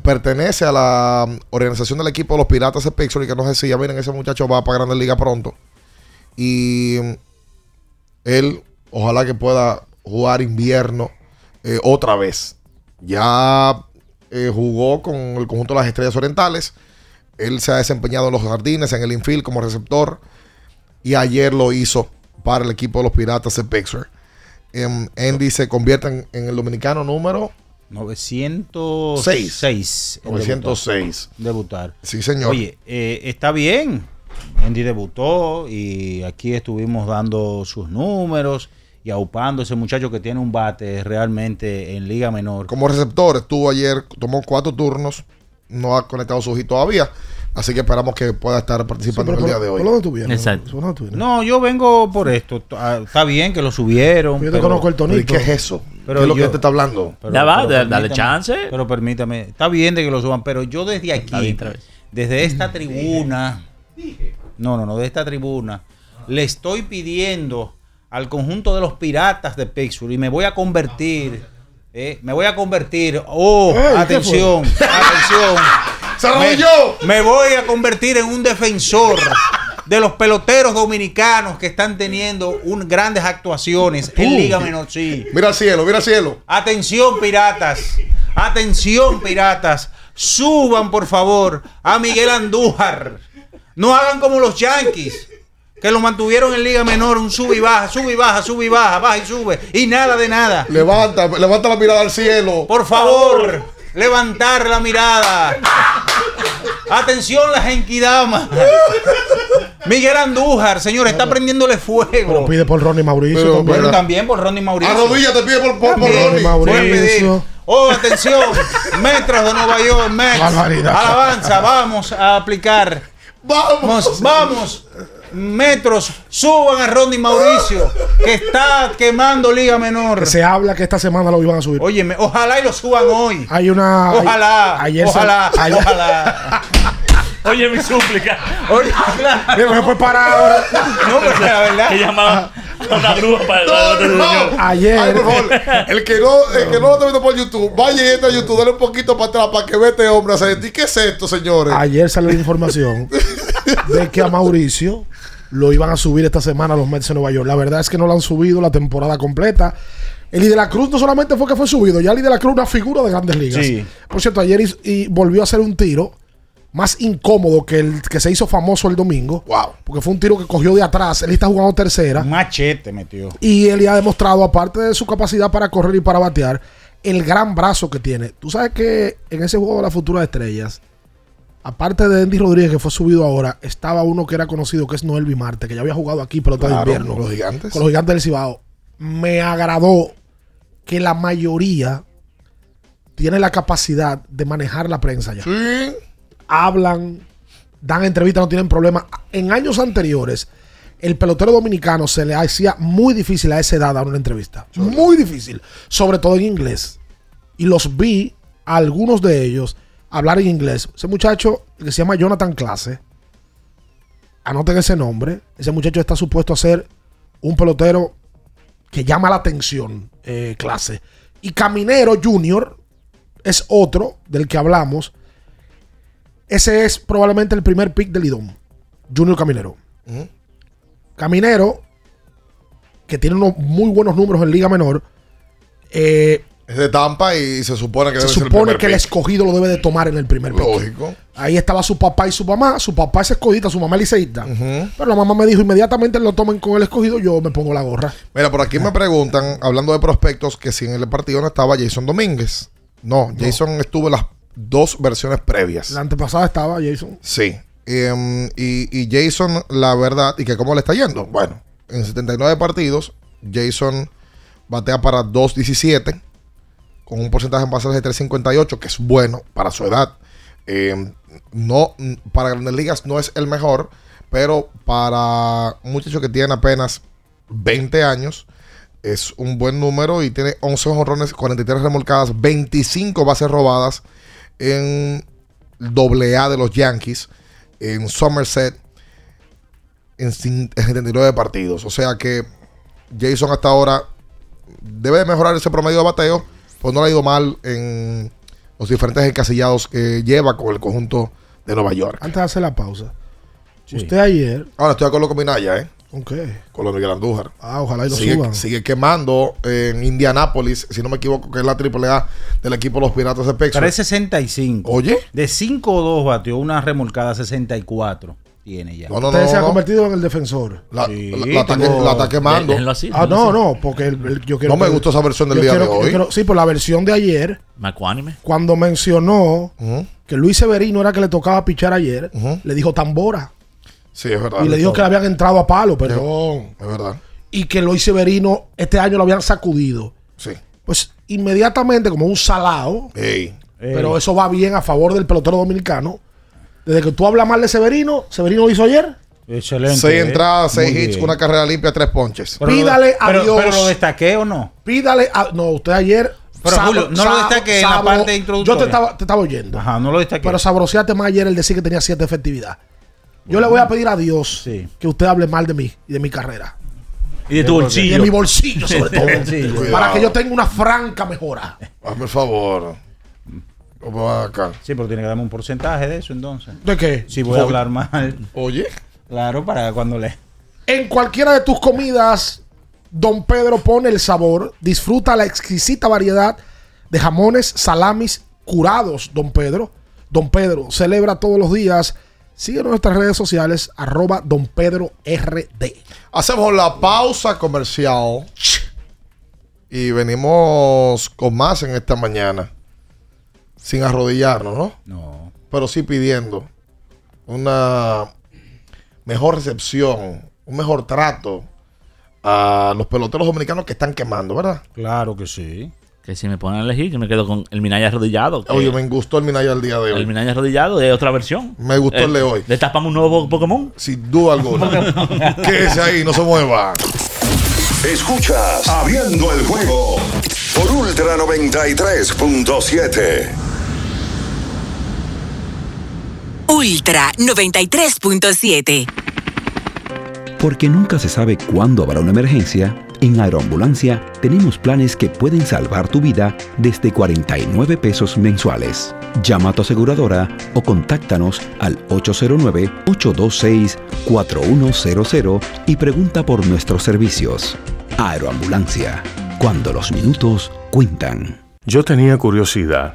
pertenece a la organización del equipo de los Piratas de Pittsburgh y que nos decía, miren, ese muchacho va para Grandes Ligas pronto. Y él, ojalá que pueda jugar invierno eh, otra vez. Ya eh, jugó con el conjunto de las Estrellas Orientales. Él se ha desempeñado en los jardines, en el infield como receptor. Y ayer lo hizo para el equipo de los Piratas de Pittsburgh. Em, Andy se convierte en, en el dominicano número 906. en 906. Debutar. Sí, señor. Oye, eh, está bien. Andy debutó y aquí estuvimos dando sus números y aupando ese muchacho que tiene un bate realmente en Liga Menor. Como receptor, estuvo ayer, tomó cuatro turnos, no ha conectado su hit todavía. Así que esperamos que pueda estar participando en el día de hoy. No, yo vengo por esto. Ah, Está bien que lo subieron. Yo te conozco el tonito. ¿Pero y qué es eso? ¿Qué es lo que te está hablando? Ya va, da- dale chance. Pero permítame. Está bien de que lo suban, pero yo desde aquí, desde esta tribuna, no, no, no, de esta tribuna, le estoy pidiendo al conjunto de los piratas de Pittsburgh y me voy a convertir, eh, me voy a convertir, oh, Ey, ¿qué atención, atención. ¡Se me, me voy a convertir en un defensor de los peloteros dominicanos que están teniendo un, grandes actuaciones en. Liga Menor, sí. Mira al cielo, mira al cielo. Atención, piratas. Atención, piratas. Suban, por favor, a Miguel Andújar. No hagan como los Yankees, que lo mantuvieron en Liga Menor, un sube y baja, sube y baja, sube y baja, baja y sube, y nada de nada. Levanta, levanta la mirada al cielo. Por favor, levantar la mirada. Atención, la Genkidama. Miguel Andújar, señor, está prendiéndole fuego. Pide por Ronnie Mauricio. Pero, también. pero también por Ronnie Mauricio. Arrodíllate, pide por, por, por. Ronnie. Mauricio. Oh, atención, metros de Nueva York, Mets. Alabanza, vamos a aplicar. Vamos, vamos. Metros, suban a Ronnie Mauricio, que está quemando Liga Menor. Se habla que esta semana lo iban a subir. Óyeme, ojalá y lo suban hoy. Hay una. Ojalá, ayer sal- ojalá, ayer- ojalá. Oye, mi súplica. Oye, claro. Mira, me fue parar ahora. No, pero la verdad. Que llamaban a una grúa para No, no. Ayer. Ay, por favor, el que no, el que no lo está viendo por YouTube, vaya y entra a YouTube, dale un poquito para atrás para que vea este hombre hacer. ¿Y qué es esto, señores? Ayer salió la información de que a Mauricio lo iban a subir esta semana a los Mets de Nueva York. La verdad es que no lo han subido la temporada completa. El de la Cruz no solamente fue que fue subido, ya el de la Cruz una figura de grandes ligas. Sí. Por cierto, ayer y volvió a hacer un tiro más incómodo que el que se hizo famoso el domingo. Wow. Porque fue un tiro que cogió de atrás. Él está jugando tercera. Machete metió. Y él ya ha demostrado, aparte de su capacidad para correr y para batear, el gran brazo que tiene. Tú sabes que en ese juego de las futuras estrellas, aparte de Andy Rodríguez, que fue subido ahora, estaba uno que era conocido, que es Noel Bimarte, que ya había jugado aquí pelota Claro, de invierno. con los gigantes. Con los gigantes del Cibao. Me agradó que la mayoría tiene la capacidad de manejar la prensa ya. Sí. Hablan, dan entrevistas, no tienen problema. En años anteriores, el pelotero dominicano se le hacía muy difícil a esa edad dar una entrevista. Muy difícil. Sobre todo en inglés. Y los vi, a algunos de ellos, hablar en inglés. Ese muchacho que se llama Jonathan Clase, anoten ese nombre. Ese muchacho está supuesto a ser un pelotero que llama la atención, eh, clase. Y Caminero Junior es otro del que hablamos. Ese es probablemente el primer pick del Lidón. Junior Caminero. Caminero, que tiene unos muy buenos números en Liga Menor. eh, Es de Tampa y se supone que se debe ser el supone primer que el pick. escogido lo debe de tomar en el primer pick. Lógico. Ahí estaba su papá y su mamá. Su papá es escogida, su mamá es liceísta. Pero la mamá me dijo inmediatamente lo tomen con el escogido, yo me pongo la gorra. Mira, por aquí me preguntan, hablando de prospectos, que si en el partido no estaba Jason Domínguez. No, Jason estuvo en las dos versiones previas. La antepasada estaba Jason. Sí. Em, y, y Jason, la verdad, ¿y que cómo le está yendo? Bueno, en 79 partidos, Jason batea para 2.17, con un porcentaje en bases de 3.58, que es bueno para su edad. Em, no, para grandes ligas no es el mejor, pero para un muchacho que tiene apenas 20 años, Es un buen número y tiene 11 jonrones, 43 remolcadas, 25 bases robadas en doble A de los Yankees, en Somerset, en cin- en 79 partidos. O sea que Jason hasta ahora debe de mejorar ese promedio de bateo, pues no le ha ido mal en los diferentes encasillados que lleva con el conjunto de Nueva York. Antes de hacer la pausa. Usted ayer. Ahora estoy de acuerdo con Minaya, ¿eh? ¿Con qué? Con lo de Miguel Andújar. Ah, ojalá y lo sigue, suban. sigue quemando en Indianápolis, si no me equivoco, que es la AAA del equipo de los Piratas de Pittsburgh. 365. Oye. De 5 o 2 batió una remolcada 64. Tiene ya. No, no, Usted no, se ha convertido en el defensor. La, Sí, la- la está, tengo- la está quemando. Déjenlo así. Ah, no, no, porque el- el- yo quiero. No me que- gustó esa versión del día quiero- de hoy. quiero- sí, por la versión de ayer, Macuánime. cuando mencionó que Luis Severino era que le tocaba pichar ayer, le dijo tambora. Sí, es verdad. Y le dijo que le habían entrado a palo, perdón. Es verdad. Y que Luis Severino este año lo habían sacudido. Sí. Pues inmediatamente, como un salado, Ey. pero eso va bien a favor del pelotero dominicano. Desde que tú hablas mal de Severino, Severino lo hizo ayer. Excelente. Seis eh. entradas, seis hits, bien. una carrera limpia, tres ponches. Pero Pídale lo- a pero- Dios. Pero lo destaqué o no. Pídale a. No, usted ayer. Pero, Julio, no lo destaque en la parte introductoria. Yo te estaba, te estaba oyendo. Ajá, no lo destaqué. Pero sabroseate más ayer el decir que tenía siete efectividad. Yo le voy a pedir a Dios Sí. que usted hable mal de mí y de mi carrera. Y de tu Y de bolsillo. mi bolsillo, sobre todo. bolsillo. Para que yo tenga una franca mejora. Hazme el favor. ¿Cómo va acá? Sí, pero tiene que darme un porcentaje de eso entonces. ¿De qué? Si voy a hablar mal. Oye. Claro, para cuando le. En cualquiera de tus comidas, Don Pedro pone el sabor. Disfruta la exquisita variedad de jamones, salamis curados, Don Pedro. Don Pedro celebra todos los días. Sigue nuestras redes sociales, arroba Don Pedro RD. Hacemos la pausa comercial. Y venimos con más en esta mañana. Sin arrodillarnos, ¿no? No. Pero sí pidiendo una mejor recepción, un mejor trato a los peloteros dominicanos que están quemando, ¿verdad? Claro que sí. Que si me ponen a elegir, que me quedo con el Minaya arrodillado. que- Oye, me gustó el Minaya el día de hoy. el Minaya arrodillado de otra versión. Me gustó el de hoy. Le tapamos un nuevo Pokémon. Sin duda alguna. Quédese ahí, no se mueva. Escuchas Abriendo el juego por Ultra 93.7. Ultra 93.7. Porque nunca se sabe cuándo habrá una emergencia, en Aeroambulancia tenemos planes que pueden salvar tu vida desde 49 pesos mensuales. Llama a tu aseguradora o contáctanos al 809-826-4100 y pregunta por nuestros servicios. Aeroambulancia, cuando los minutos cuentan. Yo tenía curiosidad.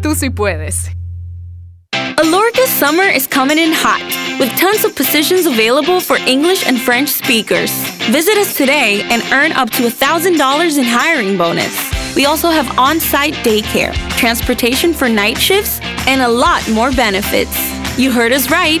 tú sí puedes. Alorca's summer is coming in hot, with tons of positions available for English and French speakers. Visit us today and earn up to $1,000 in hiring bonus. We also have on site daycare, transportation for night shifts, and a lot more benefits. You heard us right.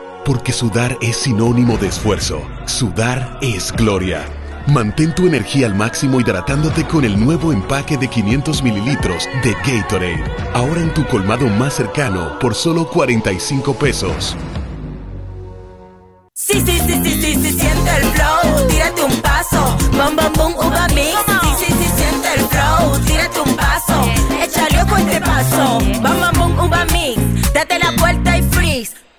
porque sudar es sinónimo de esfuerzo, sudar es gloria. Mantén tu energía al máximo hidratándote con el nuevo empaque de 500 mililitros de Gatorade, ahora en tu colmado más cercano por solo 45 pesos. Sí, sí, sí, sí, sí, sí, siente el flow, tírate un paso, bam, bam, boom, uva mix. Sí, sí, sí, siente el flow, tírate un paso, échale ojo este paso, bam, bam, boom, uva mix. Date la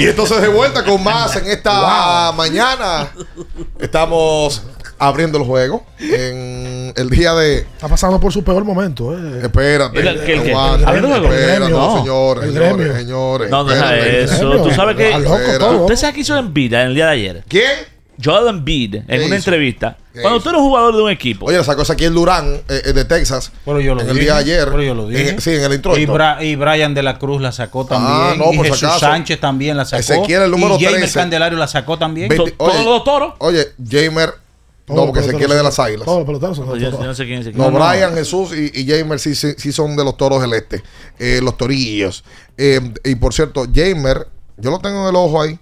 Y entonces de vuelta con más en esta mañana. Estamos abriendo el juego en el día de. Está pasando por su peor momento. Eh. Espérate. ¿El- qué- el el juego? espérate, No. señores, El señores, gremio. señores. No, deja eso. Tú sabes que. Al loco todo. ¿Usted sabe qué hizo Embiid en el día de ayer? ¿Quién? Joel Embiid, en ¿Qué una hizo? entrevista. ¿Qué Cuando tú eres jugador de un equipo. Oye, sacó aquí el Durán eh, eh, de Texas. Pero yo lo en dije. el día de ayer. Pero yo lo dije. En- sí, en el intro. Y, Bra- y Brian de la Cruz la sacó también. Ah, no, y por Jesús acaso. Sánchez también la sacó. Ezequiel, el número y Jamer 13. Candelario la sacó también. ¿Todos los toros? Oye, Jamer. No, porque Ezequiel es de las águilas. Todos los peloteros son de no sé quién es ese. No, Brian, Jesús y, y Jamer sí, sí, sí son de los toros del este. Eh, los torillos. Eh, y por cierto, Jamer, yo lo tengo en el ojo ahí.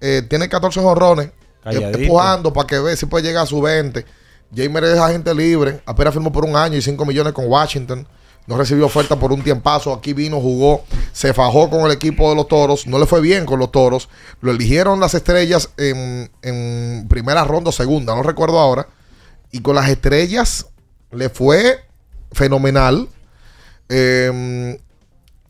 eh, tiene 14 jorrones. Calladito. Empujando para que vea si puede llegar a su 20. Jamer es agente libre. Apenas firmó por un año y 5 millones con Washington. No recibió oferta por un tiempazo. Aquí vino, jugó, se fajó con el equipo de los toros. No le fue bien con los toros. Lo eligieron las estrellas en, en primera ronda o segunda, no recuerdo ahora. Y con las estrellas le fue fenomenal. Eh,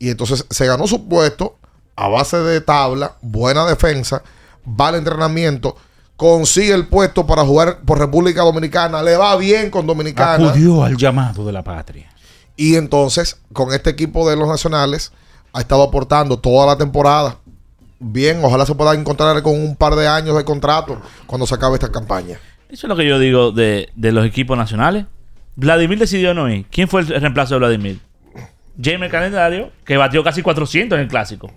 y entonces se ganó su puesto a base de tabla, buena defensa, va al entrenamiento, consigue el puesto para jugar por República Dominicana, le va bien con Dominicana. Acudió al llamado de la patria. Y entonces, con este equipo de los nacionales, ha estado aportando toda la temporada. Bien, ojalá se pueda encontrar con un par de años de contrato cuando se acabe esta campaña. Eso es lo que yo digo de, de los equipos nacionales. Vladimir decidió no ir. ¿Quién fue el reemplazo de Vladimir? James Calendario, que batió casi 400 en el clásico.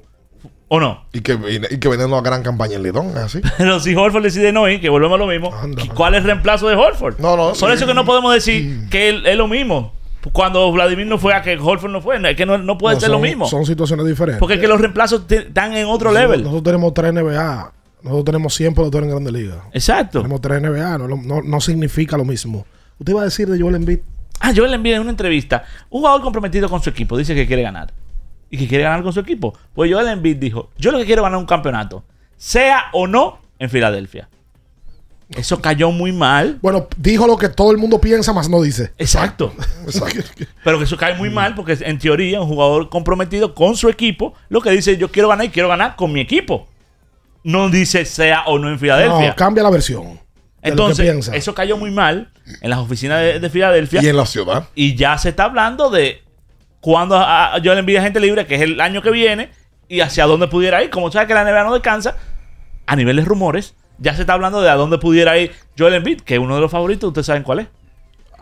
¿O no? Y que, y, que viene una gran campaña en Lidón, ¿es así? Pero si Horford decide no ir, que volvemos a lo mismo. ¿Cuál es el reemplazo de Horford? No, no. Por eso que no podemos decir que él- es lo mismo. Cuando Vladimir no fue a que Horford no fue. Es que no, no puede No, ser lo mismo. Son situaciones diferentes. Porque es que los reemplazos te- están en otro Nosotros- level. Nosotros tenemos tres NBA. Nosotros tenemos 100 peloteros en Grandes Ligas. Exacto. Tenemos tres NBA. No, no, no significa lo mismo. Usted iba a decir de Joel Embiid. Ah, le envié en una entrevista un jugador comprometido con su equipo. Dice que quiere ganar. Y que quiere ganar con su equipo. Pues Joel Embiid dijo, yo lo que quiero es ganar un campeonato. Sea o no en Filadelfia. Eso cayó muy mal. Bueno, dijo lo que todo el mundo piensa, más no dice. Exacto. Pero que eso cae muy mal porque en teoría un jugador comprometido con su equipo lo que dice yo quiero ganar y quiero ganar con mi equipo. No dice sea o no en Filadelfia. No, cambia la versión. Entonces, eso cayó muy mal en las oficinas de, de Filadelfia. Y en la ciudad. Y ya se está hablando de cuándo a- a Joel Embiid es gente libre, que es el año que viene, y hacia dónde pudiera ir. Como sabes que la NBA no descansa, a nivel de rumores, ya se está hablando de a dónde pudiera ir Joel Embiid, que es uno de los favoritos, ustedes saben cuál es.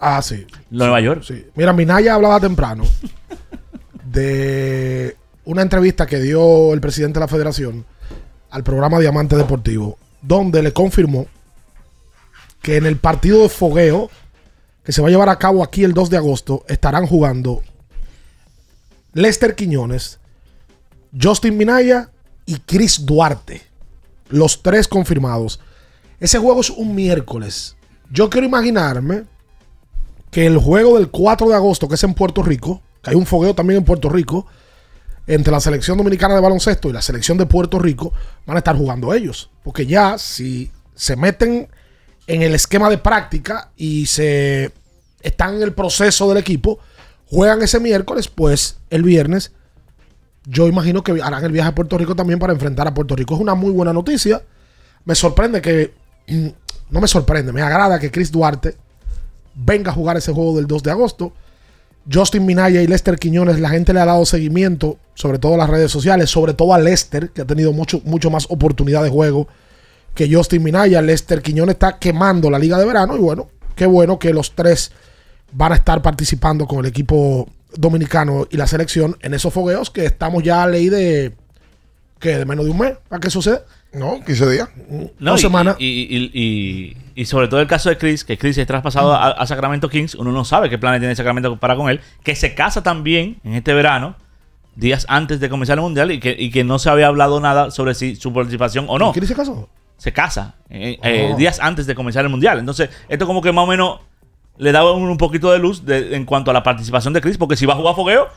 Ah, sí. Nueva York. Sí. Mira, Minaya hablaba temprano de una entrevista que dio el presidente de la federación al programa Diamante Deportivo. donde le confirmó que en el partido de fogueo que se va a llevar a cabo aquí el 2 de agosto estarán jugando Lester Quiñones, Justin Minaya y Chris Duarte. Los tres confirmados. Ese juego es un miércoles. Yo quiero imaginarme que el juego del 4 de agosto, que es en Puerto Rico, que hay un fogueo también en Puerto Rico, entre la selección dominicana de baloncesto y la selección de Puerto Rico, van a estar jugando ellos. Porque ya si se meten en el esquema de práctica y se están en el proceso del equipo, juegan ese miércoles, pues el viernes yo imagino que harán el viaje a Puerto Rico también para enfrentar a Puerto Rico. Es una muy buena noticia. Me sorprende que, no me sorprende, me agrada que Chris Duarte venga a jugar ese juego del 2 de agosto. Justin Minaya y Lester Quiñones, la gente le ha dado seguimiento, sobre todo las redes sociales, sobre todo a Lester, que ha tenido mucho, mucho más oportunidad de juego que Justin Minaya. Lester Quiñones está quemando la liga de verano y bueno, qué bueno que los tres van a estar participando con el equipo dominicano y la selección en esos fogueos que estamos ya a ley de que de menos de un mes para que suceda. No, 15 días. No, Dos y, semanas. Y, y- y- y sobre todo el caso de Chris, que Chris es traspasado a, a Sacramento Kings, uno no sabe qué planes tiene Sacramento para con él, que se casa también en este verano, días antes de comenzar el mundial, y que, y que no se había hablado nada sobre si su participación o no. ¿Chris se casó? Se casa eh, eh, Oh. días antes de comenzar el mundial. Entonces, esto como que más o menos le da un, un poquito de luz de- en cuanto a la participación de Chris, porque si va a jugar fogueo,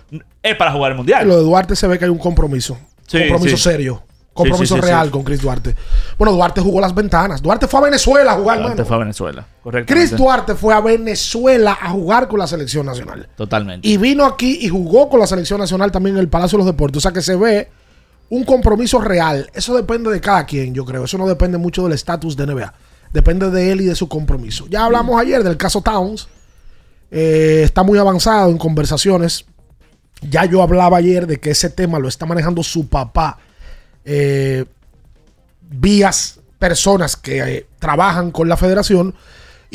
es para jugar el mundial. Lo de Duarte se ve que hay un compromiso. Sí, compromiso sí. serio. Compromiso Sí, real con Chris Duarte. Bueno, Duarte jugó las ventanas. Duarte fue a Venezuela a jugar, hermano. fue a Venezuela. Correcto. Chris Duarte fue a Venezuela a jugar con la selección nacional. Totalmente. Y vino aquí y jugó con la selección nacional también en el Palacio de los Deportes. O sea que se ve un compromiso real. Eso depende de cada quien, yo creo. Eso no depende mucho del estatus de NBA. Depende de él y de su compromiso. Ya hablamos ayer del caso Towns. Eh, está muy avanzado en conversaciones. Ya yo hablaba ayer de que ese tema lo está manejando su papá. Eh, vías personas que eh, trabajan con la federación.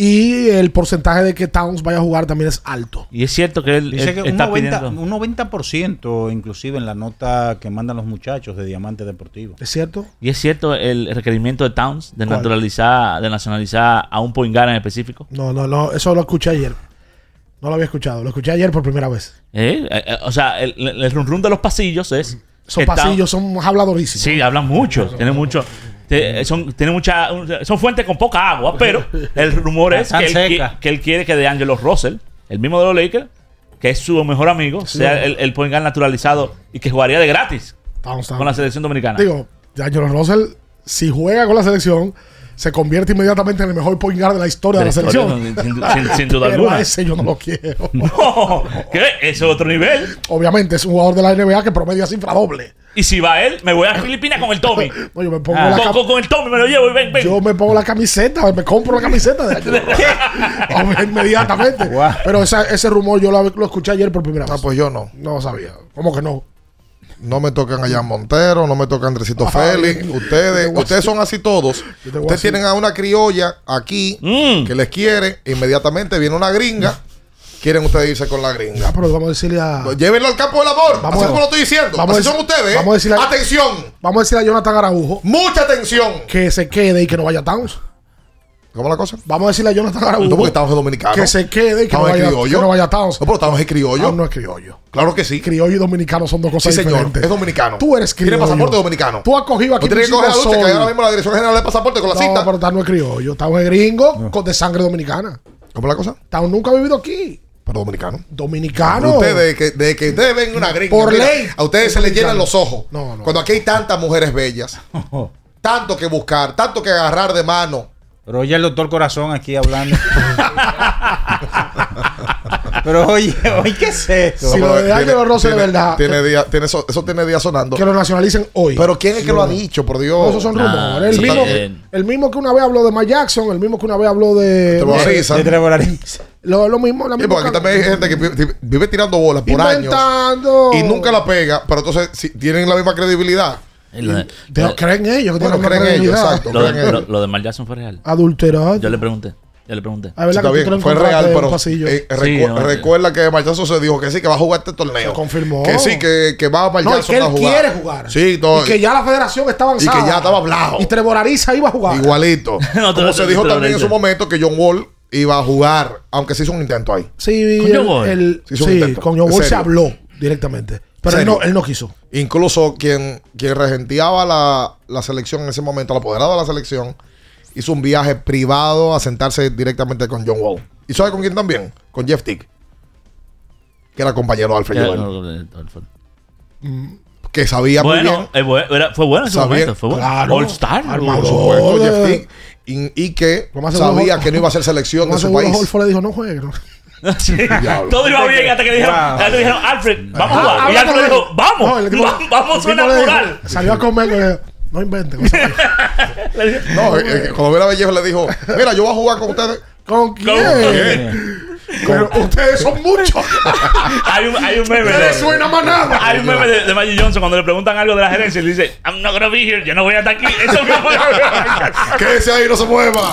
Y el porcentaje de que Towns vaya a jugar también es alto. Y es cierto que él, Dice él que un está 90%, pidiendo. un 90% inclusive en la nota que mandan los muchachos de Diamante Deportivo. ¿Es cierto? Y es cierto el requerimiento de Towns de ¿Cuál? naturalizar, de nacionalizar a un point guard en específico. No, no, no. Eso lo escuché ayer. No lo había escuchado. Lo escuché ayer por primera vez. ¿Eh? Eh, eh, o sea, el, el, rum rum de los pasillos es. Esos que Towns- pasillos son habladorísimos. Sí, hablan mucho. Tienen mucho. Te- son, tienen mucha, son fuentes con poca agua, pero el rumor es que él, que quiere que de Angelo Russell, el mismo de los Lakers, que es su mejor amigo, sea el, el point guard naturalizado y que jugaría de gratis con la selección dominicana. Digo, D'Angelo Russell, si juega con la selección, se convierte inmediatamente en el mejor point guard de la historia de, De la selección. sin- sin- sin duda Pero alguna. a ese yo no lo quiero. No, ¿qué? Ese es otro nivel. Obviamente es un jugador de la NBA que promedia cifra doble. Y si va él, me voy a Filipinas con el Tommy. No, yo me pongo Ah. la con, con- el Tommy me lo llevo y ven, ven. Yo me pongo la camiseta, me compro la camiseta de Russell. Inmediatamente. Pero esa- ese rumor yo lo, lo escuché ayer por primera vez. Ah, pues yo no. No sabía. ¿Cómo que no? No me tocan allá Montero, no me toca Andresito Félix. Ustedes, ustedes son así todos. Ustedes tienen a una criolla aquí Mm. que les quiere, inmediatamente viene una gringa. Quieren ustedes irse con la gringa. Ah, pero vamos a decirle a. Pues Llévenlo al campo del amor. Vamos así a- como lo estoy diciendo. vamos a así son ustedes. ¿eh? vamos a decirle a- Atención. Vamos a decirle a Jonathan Araujo Mucha atención. que se quede y que no vaya a Towns. ¿Cómo la cosa? Vamos a decirle a Jonathan Araujo No, porque estamos en dominicano. que se quede y que no, vaya, criollo. que no vaya a Towns. No, pero estamos en criollo. Towns no es criollo. Claro que sí. Criollo y dominicano son dos Sí, cosas señor. diferentes. Es dominicano. Tú eres criollo. Tiene pasaporte dominicano. Tú has cogido aquí No tiene que coger a Luisito Lucha, que ahora mismo la Dirección General de Pasaporte con la No, cita. pero Towns no es criollo. Towns es gringo con de sangre dominicana. ¿Cómo la cosa? Towns nunca ha vivido aquí. Pero dominicano. Dominicano. Ustedes, que, de que ustedes ven una gringa. Por mira, ley. A ustedes se les llenan los ojos. No, no. Cuando aquí hay tantas mujeres bellas. tanto que buscar, tanto que agarrar de mano. Pero oye el doctor Corazón aquí hablando. Pero oye, oye, ¿qué es esto? Si lo de Russell tiene- es verdad. Tiene día- tiene eso, eso tiene días sonando. Que lo nacionalicen hoy. Pero ¿quién es que lo ha dicho, por Dios? No, esos son Ah, rumores. el, mismo, el mismo que una vez habló de Mike Jackson, el mismo que una vez habló de. Trevor de- Ariza. De Trevor Ariza. lo, lo mismo. La Sí, misma porque aquí también hay gente que vive, vive tirando bolas por años Inventando. y nunca la pega, pero entonces si tienen la misma credibilidad. Lo de- De- creen ellos que Bueno, creen ellos, exacto. lo de, creen lo- ellos. lo de Mar Jackson fue real. Adulterado. Yo le pregunté. Ya le pregunté. Ah, ¿verdad Está que bien, fue real, pero eh, Sí, recu- no, recuerda que Marchazo se dijo que sí, que va a jugar este torneo. Se confirmó. Que sí, que, que va a No, Marchazo que él a jugar. quiere jugar. Sí, todo. Y que ya la federación está avanzada. Y que ya estaba hablado. Y Trevor Ariza iba a jugar. Igualito. No, Como se dijo también en su momento que John Wall iba a jugar, aunque se hizo un intento ahí. Sí, ¿Con John Wall? sí, con John ¿En Wall se habló directamente. Pero él no, él no quiso. Incluso quien, quien regenteaba la, la selección en ese momento, el apoderado de la selección, hizo un viaje privado a sentarse directamente con John Wall. ¿Y sabe con quién también? Con Jeff Tick. Que era compañero de Alfred Ya, Joel. no, no, no, no. Que sabía muy bien. Bueno, eh, era- fue bueno en ese Sabía- momento. Fue bueno. Claro. All Star. Armador. Por supuesto, Jeff Tick. Y, y que sabía que no iba a ser selección de su país. Le dijo, no juegue. ¿No? Sí. Todo iba bien hasta que dijeron, Wow. hasta que dijeron Alfred, vamos a Ah, jugar. Y Alfred dijo, vamos, No, el tipo- va- vamos, el moral. Salió a comer. le dijo, No inventen. No, eh, eh, cuando vio a Bellejo le dijo, mira, yo voy a jugar con ustedes. ¿Con quién? Pero ustedes son muchos. hay, un, hay un meme. No de- suena más nada. Hay un meme de, de Magic Johnson cuando le preguntan algo de la gerencia y le dice, I'm not gonna be here, yo no voy a estar aquí. Eso mismo. Quédese ahí, no se mueva.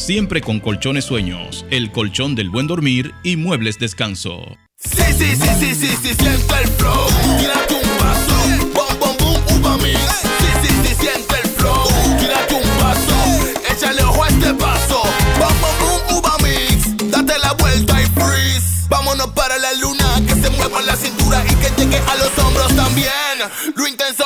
siempre con colchones sueños, el colchón del buen dormir y muebles descanso. Sí, sí, sí, sí, sí, sí, siente el flow. Tírate un paso. Bom, bom, boom, uva mix. Sí, sí, sí, siente el flow. Tírate un paso. Échale ojo a este paso. Bom, bom, boom, uva mix. Date la vuelta y freeze. Vámonos para la luna. Que se mueva la cintura y que llegue a los hombros también. Lo intenso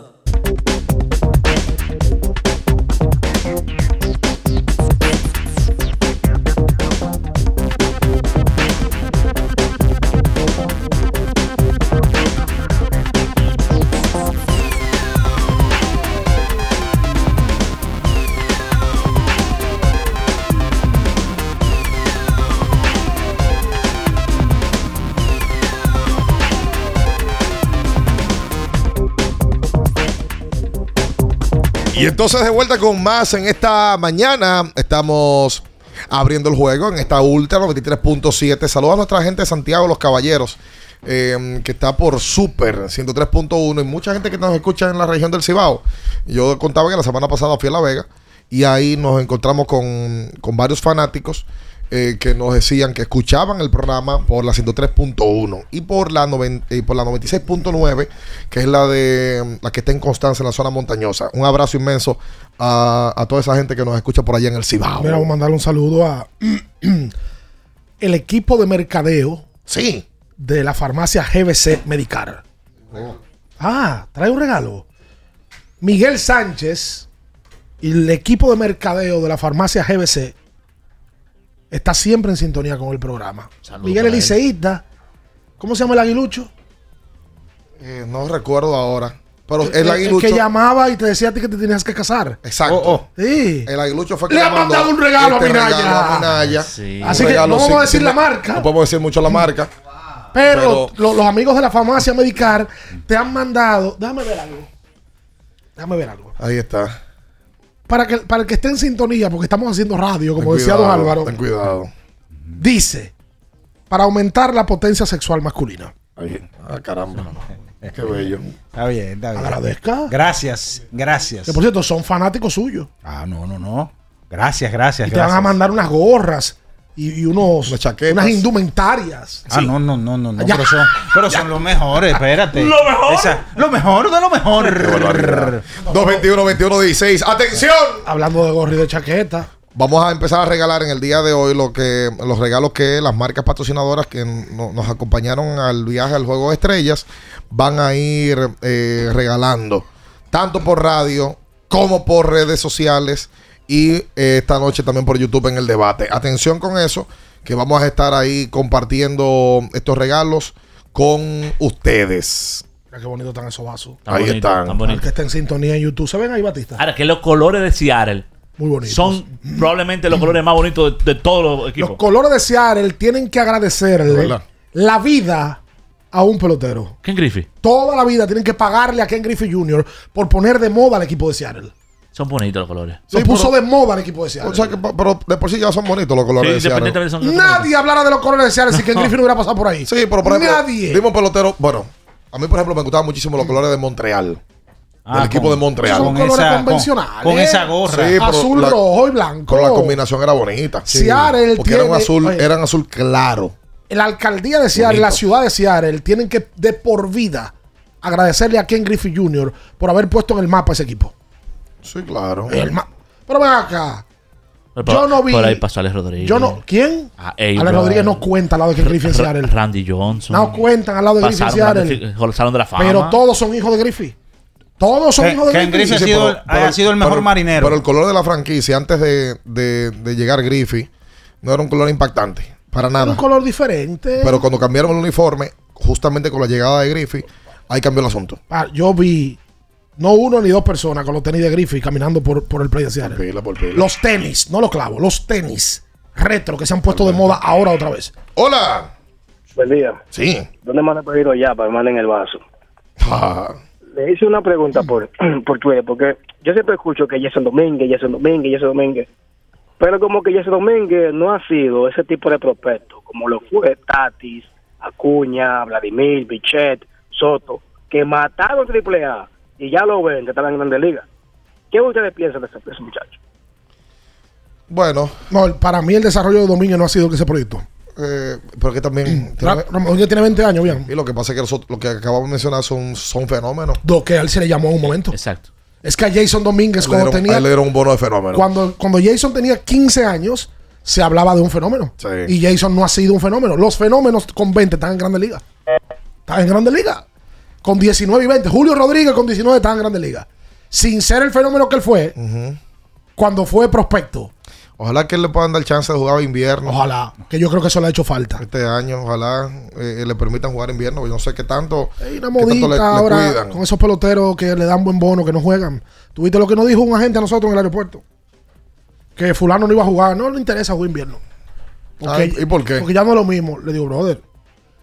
Y entonces de vuelta con más en esta mañana. Estamos abriendo el juego en esta Ultra 93.7. Saludos a nuestra gente de Santiago, los Caballeros, eh, que está por Super 103.1 y mucha gente que nos escucha en la región del Cibao. Yo contaba que la semana pasada fui a La Vega y ahí nos encontramos con, con varios fanáticos eh, que nos decían que escuchaban el programa por la 103.1 y por la, por la 96.9, que es la de la que está en Constanza, en la zona montañosa. Un abrazo inmenso a, a toda esa gente que nos escucha por allá en el Cibao. Mira, vamos a mandarle un saludo a el equipo de mercadeo. Sí. De la farmacia GBC Medicar. Ah, trae un regalo. Miguel Sánchez y el equipo de mercadeo de la farmacia GBC está siempre en sintonía con el programa. Saludos Miguel para él. Eliseísta. ¿Cómo se llama el aguilucho? Eh, no recuerdo ahora. Pero el, El- el aguilucho. que llamaba y te decía a ti que te tenías que casar. Exacto. Sí. El aguilucho fue que Le le han mandó mandado un regalo a este Minaya. regalo a Minaya. Sí. Un Así que no vamos sin- a decir sin la ma- marca. No podemos decir mucho la marca. Pero, Pero- lo- los amigos de la farmacia Medicar te han mandado. Déjame ver algo. Déjame ver algo. Ahí está. Para que, para el que esté en sintonía, porque estamos haciendo radio, como Ten decía don cuidado, Álvaro. Ten cuidado. Dice: para aumentar la potencia sexual masculina. Ahí. Ah, caramba. Qué bello. Está bien, está bien. Agradezca. Gracias, gracias. Que por cierto, son fanáticos suyos. Ah, no, no, no. Gracias, gracias. Y te van a mandar unas gorras y, y unos, unas indumentarias. Ah, no, no, no, no, no. Ya. Pero son, pero son los mejores, espérate. Lo mejor. Esa- lo mejor de lo mejor. 221 21 16 ¡Atención! Hablando de gorri de chaqueta. Vamos a empezar a regalar en el día de hoy lo que los regalos que las marcas patrocinadoras que no- nos acompañaron al viaje al Juego de Estrellas van a ir eh, regalando, tanto por radio como por redes sociales y eh, esta noche también por YouTube en el debate. Atención con eso, que vamos a estar ahí compartiendo estos regalos con ustedes. Mira qué bonito están esos vasos. Tan Ahí bonito, están. tan bonito. El que está en sintonía en YouTube. ¿Se ven ahí, Batista? Ahora, que los colores de Seattle Muy bonitos. son probablemente los colores más bonitos de, de todos los equipos. Los colores de Seattle tienen que De agradecerle verdad. la vida a un pelotero. Ken Griffey. Toda la vida tienen que pagarle a Ken Griffey Jr. por poner de moda al equipo de Seattle. Son bonitos los colores. Lo puso de moda al equipo de Seattle. O sea que, pa- pero de por sí ya son bonitos los colores Sí, de Seattle. son Nadie hablara de los colores de Seattle si Ken Griffey no hubiera pasado por ahí. Sí, pero por ejemplo, Nadie. dimos pelotero. Bueno, a mí, por ejemplo, me gustaban muchísimo los colores de Montreal. Ah, del equipo con- de Montreal. Son colores convencionales. con esa gorra. Sí, azul, la- rojo y blanco. Pero la combinación era bonita. Seattle Porque eran azul, oye. eran azul claro. La alcaldía de Seattle, Bonito. la ciudad de Seattle, tienen que de por vida agradecerle a Ken Griffey Jr. por haber puesto en el mapa ese equipo. Sí, claro. El ma- Pero ven acá. Yo no vi- Por ahí pasó Alex Rodríguez. Yo no. ¿Quién? Ah, Alex. Rodríguez no cuenta al lado de Ra- Seattle. Randy Johnson. No cuentan al lado de Pasaron Seattle. Randy- con el Salón de la Fama. Pero todos son hijos de Griffey. Todos son hijos de Ken Griffey. Griffey ha sido- ha sido el mejor marinero. Pero el color de la franquicia antes de, de- de llegar Griffey no era un color impactante. Para Un nada. color diferente. Pero cuando cambiaron el uniforme, justamente con la llegada de Griffey, ahí cambió el asunto. Ah, yo vi no uno ni dos personas con los tenis de Griffey caminando por, por el play de Seattle. Pila por pila. Los tenis, no los clavos, los tenis retro que se han puesto de moda ahora otra vez. Hola. Buen día. Sí. ¿Dónde me han pedido ya para que manden el vaso? Ah, Le hice una pregunta por, por Twitter, porque yo siempre escucho que Jason Domínguez, Jason Domínguez, Jason Domínguez. Pero como que Jason Domínguez no ha sido ese tipo de prospecto, como lo fue Tatis, Acuña, Vladimir, Bichet, Soto, que mataron Triple A y ya lo ven, que estaban en Grandes Ligas. ¿Qué ustedes piensan de ese, de ese muchacho? bueno, No, para mí el desarrollo de Domínguez no ha sido que ese proyecto. eh, porque también. tiene- Domínguez tiene 20 años, bien. y lo que pasa es que lo que acabamos de mencionar son, son fenómenos. Lo que a él se le llamó en un momento. Exacto. Es que a Jason Domínguez cuando dieron, a tenía él le dieron un bono de fenómeno. cuando, cuando Jason tenía 15 años se hablaba de un fenómeno. Sí. Y Jason no ha sido un fenómeno. Los fenómenos con 20 están en Grandes Ligas. Están en Grandes Ligas. Con 19 y 20. Julio Rodríguez con 19 está en Grandes Ligas. Sin ser el fenómeno que él fue cuando fue prospecto. Ojalá que él le puedan dar chance de jugar invierno. Ojalá. Que yo creo que eso le ha hecho falta. Este año, ojalá eh, le permitan jugar invierno. Yo no sé qué tanto, Hay una tanto modita le, ahora cuidan. con esos peloteros que le dan buen bono, que no juegan. ¿Tuviste lo que nos dijo un agente a nosotros en el aeropuerto? Que fulano no iba a jugar. No le interesa jugar invierno. Porque, Ah, ¿y por qué? Porque ya no es lo mismo. Le digo, brother,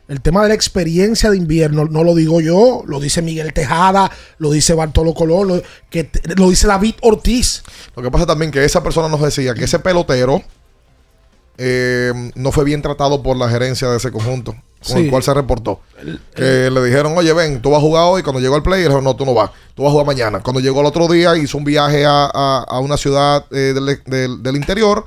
El tema de la experiencia de invierno, no lo digo yo, lo dice Miguel Tejada, lo dice Bartolo Colón, lo, que lo dice David Ortiz. Lo que pasa también que esa persona nos decía que ese pelotero eh, no fue bien tratado por la gerencia de ese conjunto con Sí. el cual se reportó. Que le dijeron, oye, ven, tú vas a jugar hoy. Cuando llegó el play, dijeron, no, tú no vas. Tú vas a jugar mañana. Cuando llegó el otro día, hizo un viaje a, a- a una ciudad eh, del, del- del interior.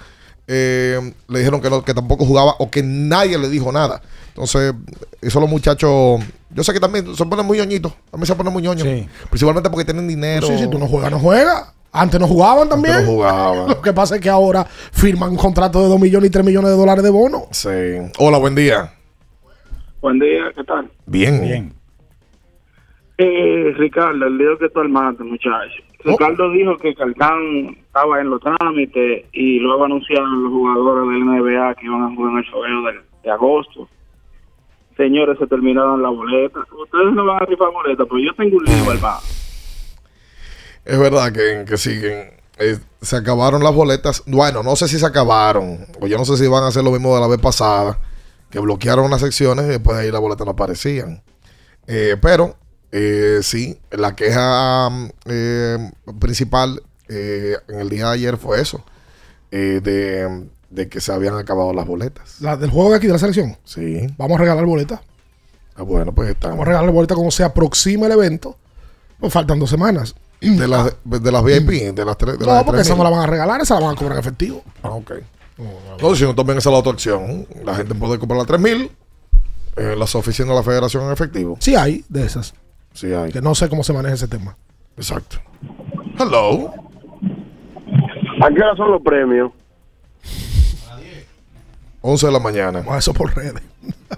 Eh, le dijeron que, no, que tampoco jugaba o que nadie le dijo nada. Entonces, eso los muchachos, yo sé que también se ponen muy ñoñitos. También se ponen muy ñoños. Principalmente porque tienen dinero. Sí, si tú no juegas, no juegas. Antes no jugaban también. Antes no jugaban. Lo que pasa es que ahora firman un contrato de 2 millones y 3 millones de dólares de bono. Sí. Hola, buen día. Buen día, ¿qué tal? Bien. Bien. Eh, Ricardo, el lío que tú armaste, muchacho. Ricardo dijo que Calcán estaba en los trámites y luego anunciaron los jugadores del NBA que iban a jugar en el del- de, agosto. Señores, se terminaron la boleta. Ustedes no van a rifar boleta, pero yo tengo un lío, hermano. Es verdad que, que siguen. Eh, se acabaron las boletas. Bueno, no sé si se acabaron. O yo no sé si van a hacer lo mismo de la vez pasada. Que bloquearon las secciones y después de ahí las boletas no aparecían. Eh, pero eh, sí, la queja mm, eh, principal eh, en el día de ayer fue eso. eh, de, de que se habían acabado las boletas. La del juego de aquí de la selección. Sí. Vamos a regalar boletas. Ah, bueno, pues estamos. Vamos a regalar boletas cuando se aproxima el evento. Pues faltan dos semanas. De las, de las VIP, de las tres. De las No, porque esa 3.000. no la van a regalar, esa la van a cobrar en efectivo. Ah, ok. No, si no también esa es la otra opción. La gente puede comprar la 3000 en las oficinas de la federación en efectivo. Sí hay de esas. Sí hay. Que no sé cómo se maneja ese tema. Exacto. Hello. ¿A qué hora son los premios? 11 de la mañana. eso por redes.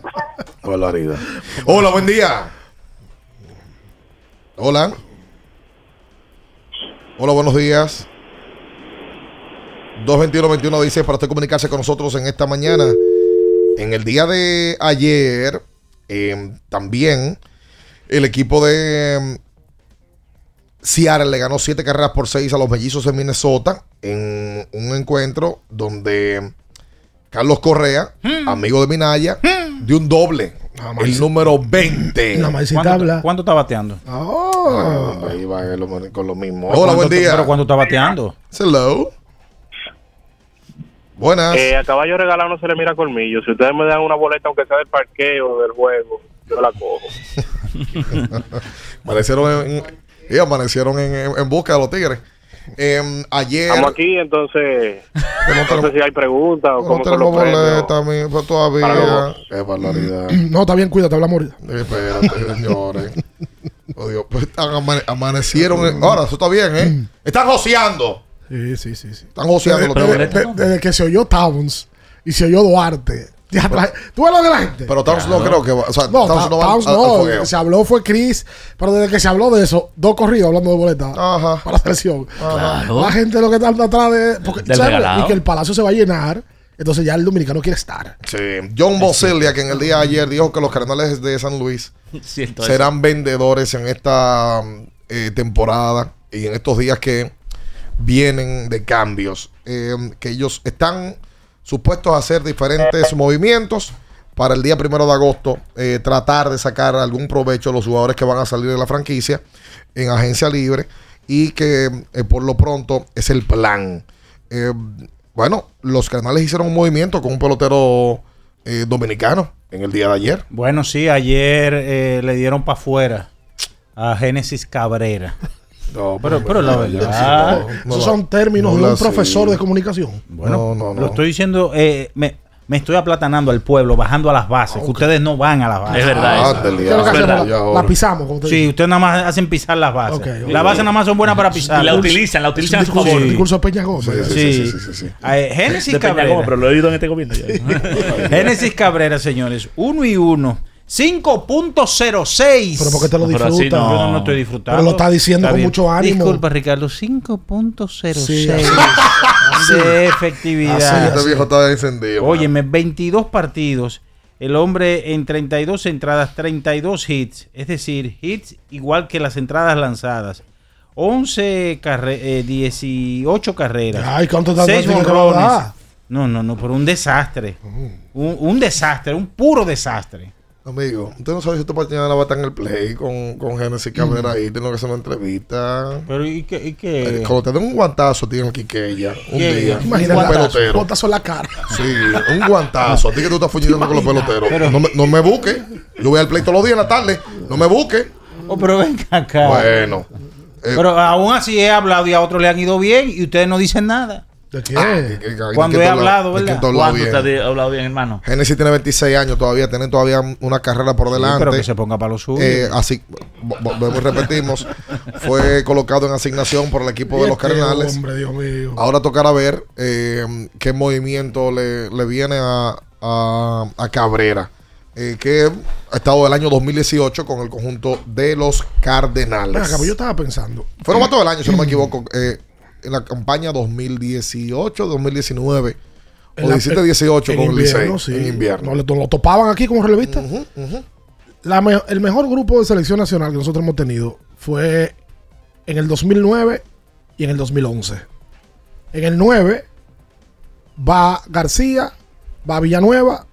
Barbaridad. Hola, buen día. Hola. Hola, buenos días. 221-21 dice para usted comunicarse con nosotros en esta mañana. En el día de ayer, eh, también el equipo de eh, Seattle le ganó 7 carreras por 6 a los mellizos de Minnesota en un encuentro donde Carlos Correa, amigo de Minaya, dio un doble. El número 20. ¿Cuánto, cuánto está bateando? Ah, ahí va él con lo mismo. Hola, ¿cuánto- buen día. ¿Pero cuánto está bateando? Hello. Buenas. Eh, a caballo regalado no se le mira colmillo. Si ustedes me dan una boleta, aunque sea del parqueo del juego, yo la cojo. amanecieron en, y amanecieron en, en- en busca de los tigres. Em, ayer. Estamos aquí, entonces. No, sé si hay preguntas o No cómo tenemos boleta, mi, pues todavía. Qué barbaridad. No, está bien, cuídate, hablamos ahorita. Espérate, señores. Oh, Dios, pues amane- amanecieron. ahora, eso está bien, ¿eh? Están joseando. Sí, sí, sí. sí. Están joseando los Desde, tigres. de- desde que se oyó Towns y se oyó Duarte. Ya, la- ¿Tú ves lo de la gente? Pero Towns no creo que va. O sea, No, Towns no va Towns al- al no. fogueo. se habló fue Chris, pero desde que se habló de eso, dos corridos hablando de boleta para la selección. Claro. La gente lo que está atrás de. Porque, Del ¿sabes? regalado. Y que el palacio se va a llenar. Entonces ya el dominicano quiere estar. Sí. John Bosilia, que en el día de ayer dijo que los Cardenales de San Luis Siento serán vendedores en esta eh, temporada y en estos días que vienen de cambios. Eh, que ellos están supuestos a hacer diferentes movimientos para el día primero de agosto, eh, tratar de sacar algún provecho a los jugadores que van a salir de la franquicia en agencia libre y que eh, por lo pronto es el plan. Bueno, los Cardenales hicieron un movimiento con un pelotero dominicano en el día de ayer. Bueno, sí, ayer eh, le dieron para afuera a Génesis Cabrera. No, pero, pero la verdad. sí, Esos la- son términos no de un profesor de comunicación. Bueno, No, no, no. lo estoy diciendo, eh, me, me estoy aplatanando al pueblo, bajando a las bases, que ustedes no van a las bases. Es verdad eso. Ándale, ¿Qué es lo que Es hacemos? verdad. La, la pisamos. como te Sí, ustedes nada más hacen pisar las bases. Las bases nada más son buenas para pisar. Y la utilizan, la utilizan a su favor. discurso de Peña Gómez. Sí, Eh, Génesis Cabrera. Pero lo he oído en este gobierno. Génesis Cabrera, señores. Uno y uno. 5.06. Pero ¿por qué te lo Pero así disfrutas? no. Yo no estoy disfrutando. Pero lo está diciendo con bien. mucho ánimo. Disculpa, Ricardo. 5.06 Sí, de así. efectividad. Este viejo está encendido. Óyeme, 22 partidos. El hombre en 32 entradas, 32 hits. Es decir, hits igual que las entradas lanzadas. 11 carre eh, 18 carreras. Ay, ¿cuánto tanto 6 tiene que honrones. dar? No, no, no, pero un desastre. Un, un desastre, un puro desastre. Amigo, usted no sabe si esta mañana va a estar en el play con, con Genesis Cabrera ahí, tengo que hacer una entrevista. Pero ¿y qué? Y qué? Eh, Cuando te den un guantazo, tío, en Quiqueya, un ¿Qué? día, Imagínate un la- pelotero. botazo en la cara. Sí, un guantazo. A ti que tú estás fuñendo con los peloteros. No me, no me busques. Yo voy al play todos los días en la tarde. No me busques. Oh, pero venga acá. Bueno. eh, Pero aún así he hablado y a otros le han ido bien y ustedes no dicen nada. ¿De qué? ¿de qué- Cuando he hablado, ¿verdad? tú hablas ¿Cuándo bien? usted ha hablado bien, hermano? Genesis tiene 26 años todavía, tiene todavía una carrera por delante. pero que se ponga para lo suyo. Eh, así, vo- volvemos y repetimos, fue colocado en asignación por el equipo de los Este Cardenales. Hombre, Dios mío. Ahora tocará ver eh, qué movimiento le, le viene a, a- a Cabrera, eh, que ha estado el año 2018 con el conjunto de los Cardenales. acá, pero yo estaba pensando. Fueron más todo el año, si no me equivoco, eh, la campaña 2018, 2019, o En la- 17-18 en con Licey, sí. en invierno. No, lo, topaban aquí como relevista. La me- el mejor grupo de selección nacional que nosotros hemos tenido fue en el 2009 y en el 2011. En el 9 va García, va Villanueva,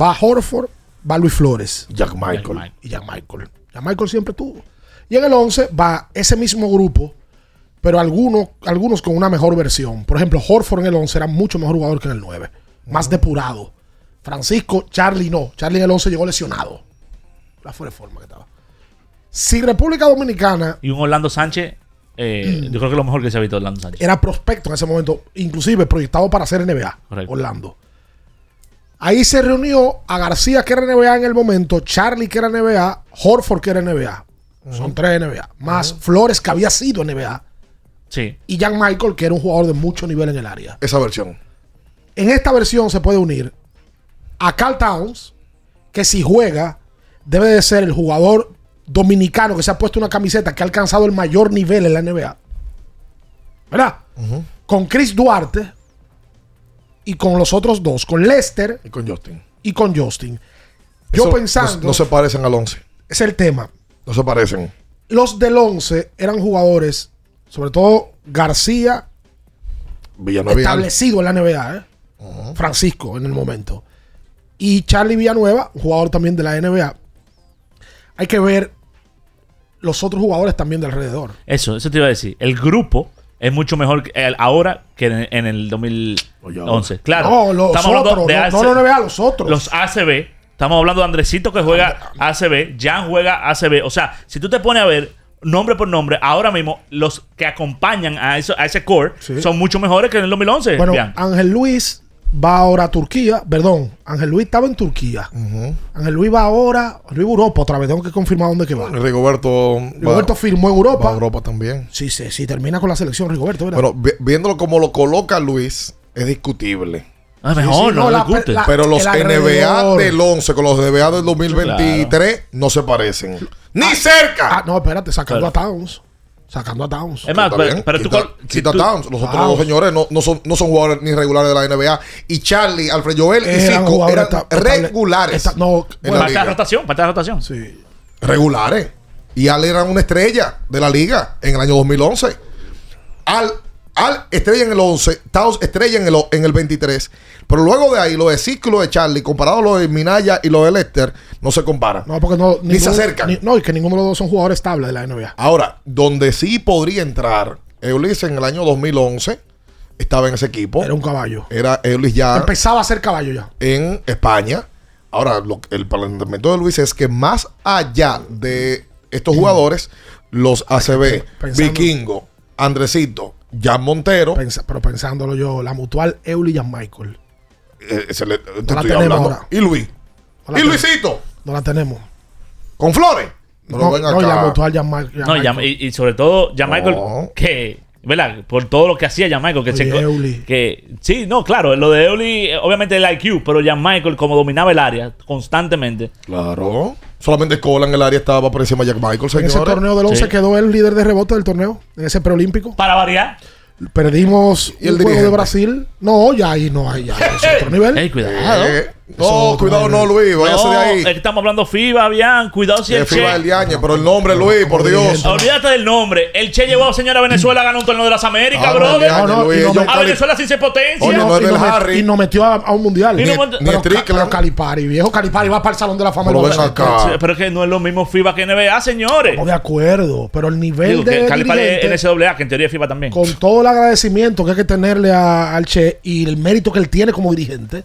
va Horford, va Luis Flores. Jack Michael. Y Jack Michael. Jack Michael siempre tuvo. Y en el 11 va ese mismo grupo, pero algunos, algunos con una mejor versión. Por ejemplo, Horford en el 11 era mucho mejor jugador que en el 9. Más depurado. Francisco, Charlie no. Charlie en el 11 llegó lesionado. La fuera de forma que estaba. Si República Dominicana Y un Orlando Sánchez, eh, yo creo que lo mejor que se ha visto Orlando Sánchez. era prospecto en ese momento, inclusive proyectado para ser NBA, Correcto. Orlando. Ahí se reunió a García, que era NBA en el momento, Charlie, que era NBA, Horford, que era NBA. Son tres NBA. Más Flores, que había sido NBA. Sí. Y Jan Michael, que era un jugador de mucho nivel en el área. Esa versión. En esta versión se puede unir a Carl Towns, que si juega, debe de ser el jugador dominicano que se ha puesto una camiseta que ha alcanzado el mayor nivel en la NBA. ¿Verdad? Con Chris Duarte y con los otros dos, con Lester Y con Justin. y con Justin. Yo Eso pensando, No, no se parecen al 11. es el tema. No se parecen. Los del 11 eran jugadores, sobre todo García, Villanueva. establecido en la NBA, ¿eh? Francisco en el momento. Y Charlie Villanueva, un jugador también de la NBA. Hay que ver los otros jugadores también de alrededor. Eso, eso te iba a decir. El grupo es mucho mejor que- el- ahora que en, en el 2011. Claro. No, los otros, no- no los NBA, los otros. Los ACB. Estamos hablando de Andresito que juega ACB. Jan juega ACB. O sea, si tú te pones a ver nombre por nombre, ahora mismo los que acompañan a, eso, a ese core son mucho mejores que en el 2011. Bueno. Ángel Luis va ahora a Turquía. Perdón, Ángel Luis estaba en Turquía. Ángel Luis va ahora, Luis va a Europa otra vez. Tengo que confirmar dónde que va. Rigoberto. Rigoberto va- firmó en Europa. va a Europa también. Sí, sí, sí, termina con la selección Rigoberto. ¿verdad? Bueno, vi- viéndolo como lo coloca Luis, es discutible. Ah, mejor, no, no discute. Pero los NBA del 11 con los NBA del 2023 no se parecen. ¡Ni cerca! Ah, no, espérate, sacando Claro. a Towns. Sacando a Towns. Es más, pero, tú. Quita- si quita tú- Towns. Los otros dos señores no, no son, no son jugadores ni regulares de la NBA. Y Charlie, Alfred Joel y Eran Zico eran regulares. esta- no, en la Falta de rotación, falta de rotación. Sí. regulares. Y Al era una estrella de la liga en el año 2011. Al, Al estrella en el 11, Towns estrella en el, en el 23. Pero luego de ahí, lo de Zico y lo de Charlie, comparado a lo de Minaya y lo de Lester, no se comparan. No, porque no. Ni se acercan. ni- no, y que ninguno de los dos son jugadores estables de la NBA. Ahora, donde sí podría entrar, Eulis en el año 2011 estaba en ese equipo. Era un caballo. Era Eulis ya Empezaba a ser caballo ya. en España. Ahora, lo- el planteamiento de Luis es que más allá de estos jugadores, los ACB, Pensando- Vikingo, Andresito, Jan Montero, pero pensándolo yo, la mutual Euly y Jan Michael. Eh, se le- te la estoy tenemos hablando. ahora. Y Luis. No y. Luisito, No la tenemos. con Flores. No, ven no, y la acá. mutual Jan, Ma- Jan No, y, sobre todo, Jan Michael, que, ¿verdad? Por todo lo que hacía Jan Michael, que, Oye, se- Euli. que sí, no, claro, lo de Euli, eh, obviamente el IQ, pero Jan Michael, como dominaba el área constantemente, Claro. Solamente Cola en el área estaba por encima de Jack Michael, En ese torneo del 11 Sí. quedó el líder de rebote del torneo. En ese preolímpico. para variar, Perdimos ¿Y el juego de? Brasil. No, ya ahí no hay. Ya es otro nivel. ey, cuidado. Eh, No, cuidado, no, Luis, váyase de ahí. es que estamos hablando FIBA, bien. Cuidado si el Es FIBA Che. del Diañe, pero el nombre, Luis, por Dios. Olvídate del nombre. El Che llevó a señora Venezuela a ganar un torneo de las Américas, Ah, brother. no, no, Luis, a Venezuela sin ser potencia. Oye, no y, del nos met- Harry. y nos metió a, a un mundial. Y no met- pero, ni pero Calipari, viejo Calipari va para el Salón de la Fama. Pero baloncesto. acá. Sí, pero es que no es lo mismo FIBA que NBA, señores. Estamos de acuerdo, pero el nivel Digo, que de Calipari es NCAA, que en teoría es FIBA también. con todo el agradecimiento que hay que tenerle al Che y el mérito que él tiene como dirigente,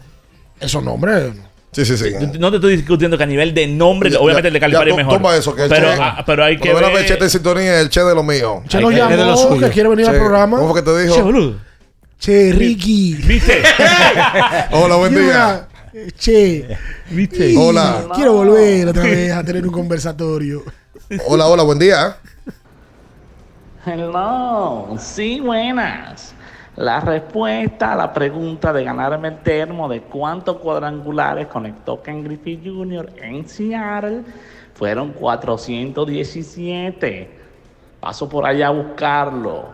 esos nombres. Sí, sí, sí. No te estoy discutiendo que a nivel de nombre, obviamente el de Calipari Ya, es mejor. Toma eso, que el pero, Che- ah, pero hay que ver. Chete en sintonía, el Che de lo mío. Che nos que- es de lo llamó que quiere venir al programa. ¿Cómo fue que te dijo? Che, boludo. Che, Ricky. ¿Viste? Hola, buen día. Che. ¿Viste? y Hola. Quiero volver otra vez a tener un conversatorio. Hola, hola, buen día. Hello, sí, buenas. La respuesta a la pregunta de ganarme el termo de cuántos cuadrangulares conectó Ken Griffey Jr. en Seattle fueron 417. Paso por allá a buscarlo.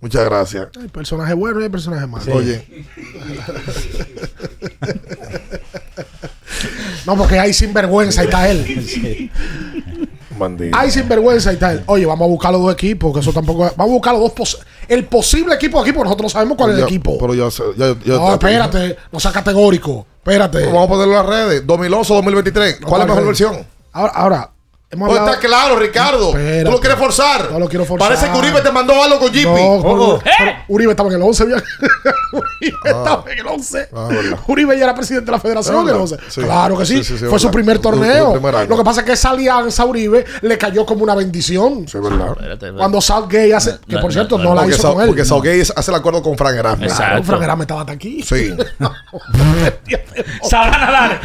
Muchas gracias. Hay personaje bueno y hay personaje malo. Oye, No, porque hay sinvergüenza y está él. bandido. Hay sinvergüenza y está él. Oye, vamos a buscar los dos equipos, que eso tampoco Vamos a buscar los dos. pos- el posible equipo de aquí, porque nosotros no sabemos cuál es el Ya, equipo. Pero sé, ya- ya- No, espérate, no sea categórico. Espérate. Vamos a ponerlo en las redes. 2011 2023. ¿Cuál es la mejor versión? Ahora, ahora hablado- está claro, Ricardo. Espérate. Tú lo quieres forzar. No lo quiero forzar. Parece que Uribe te mandó algo con Jippy. No, Oh, oh. Uribe estaba en el 11. bien. Uribe estaba en el 11. Ah, verdad. Uribe ya era presidente de la federación Ah, en el verdad. 11. Sí. Claro que sí. Sí, sí, sí, Fue verdad. su primer torneo. el primer año. Lo que pasa es que esa alianza a Uribe le cayó como una bendición. Sí, verdad. Espérate, Cuando Southgate hace. Que por cierto, no, la Porque, hizo Sa- con él. porque hace el acuerdo con Frank. Claro, Exacto. Frank Erasmus estaba hasta aquí. Sí. Sabrá nadar.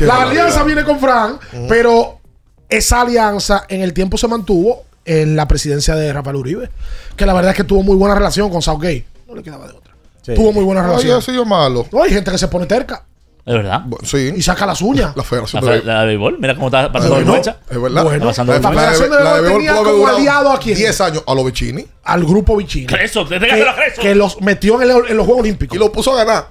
la alianza viene con Frank, pero esa alianza en el tiempo se mantuvo en la presidencia de Rafael Uribe. Que la verdad es que tuvo muy buena relación con Southgate. No le quedaba de otra. Tuvo muy buena relación. sido malo. No, hay gente que se pone terca Es verdad. Bu- Sí. y saca las uñas. La La, federación fe- de la de béisbol, mira cómo está pasando Bueno, vergüenza. Es verdad. Bueno, pasando la, la. Federación de la Béisbol tenía como aliado a quién? 10 años a los Vicini al grupo Vicini. Creso, Que, que los metió en, el- en los Juegos Olímpicos. y lo puso a ganar.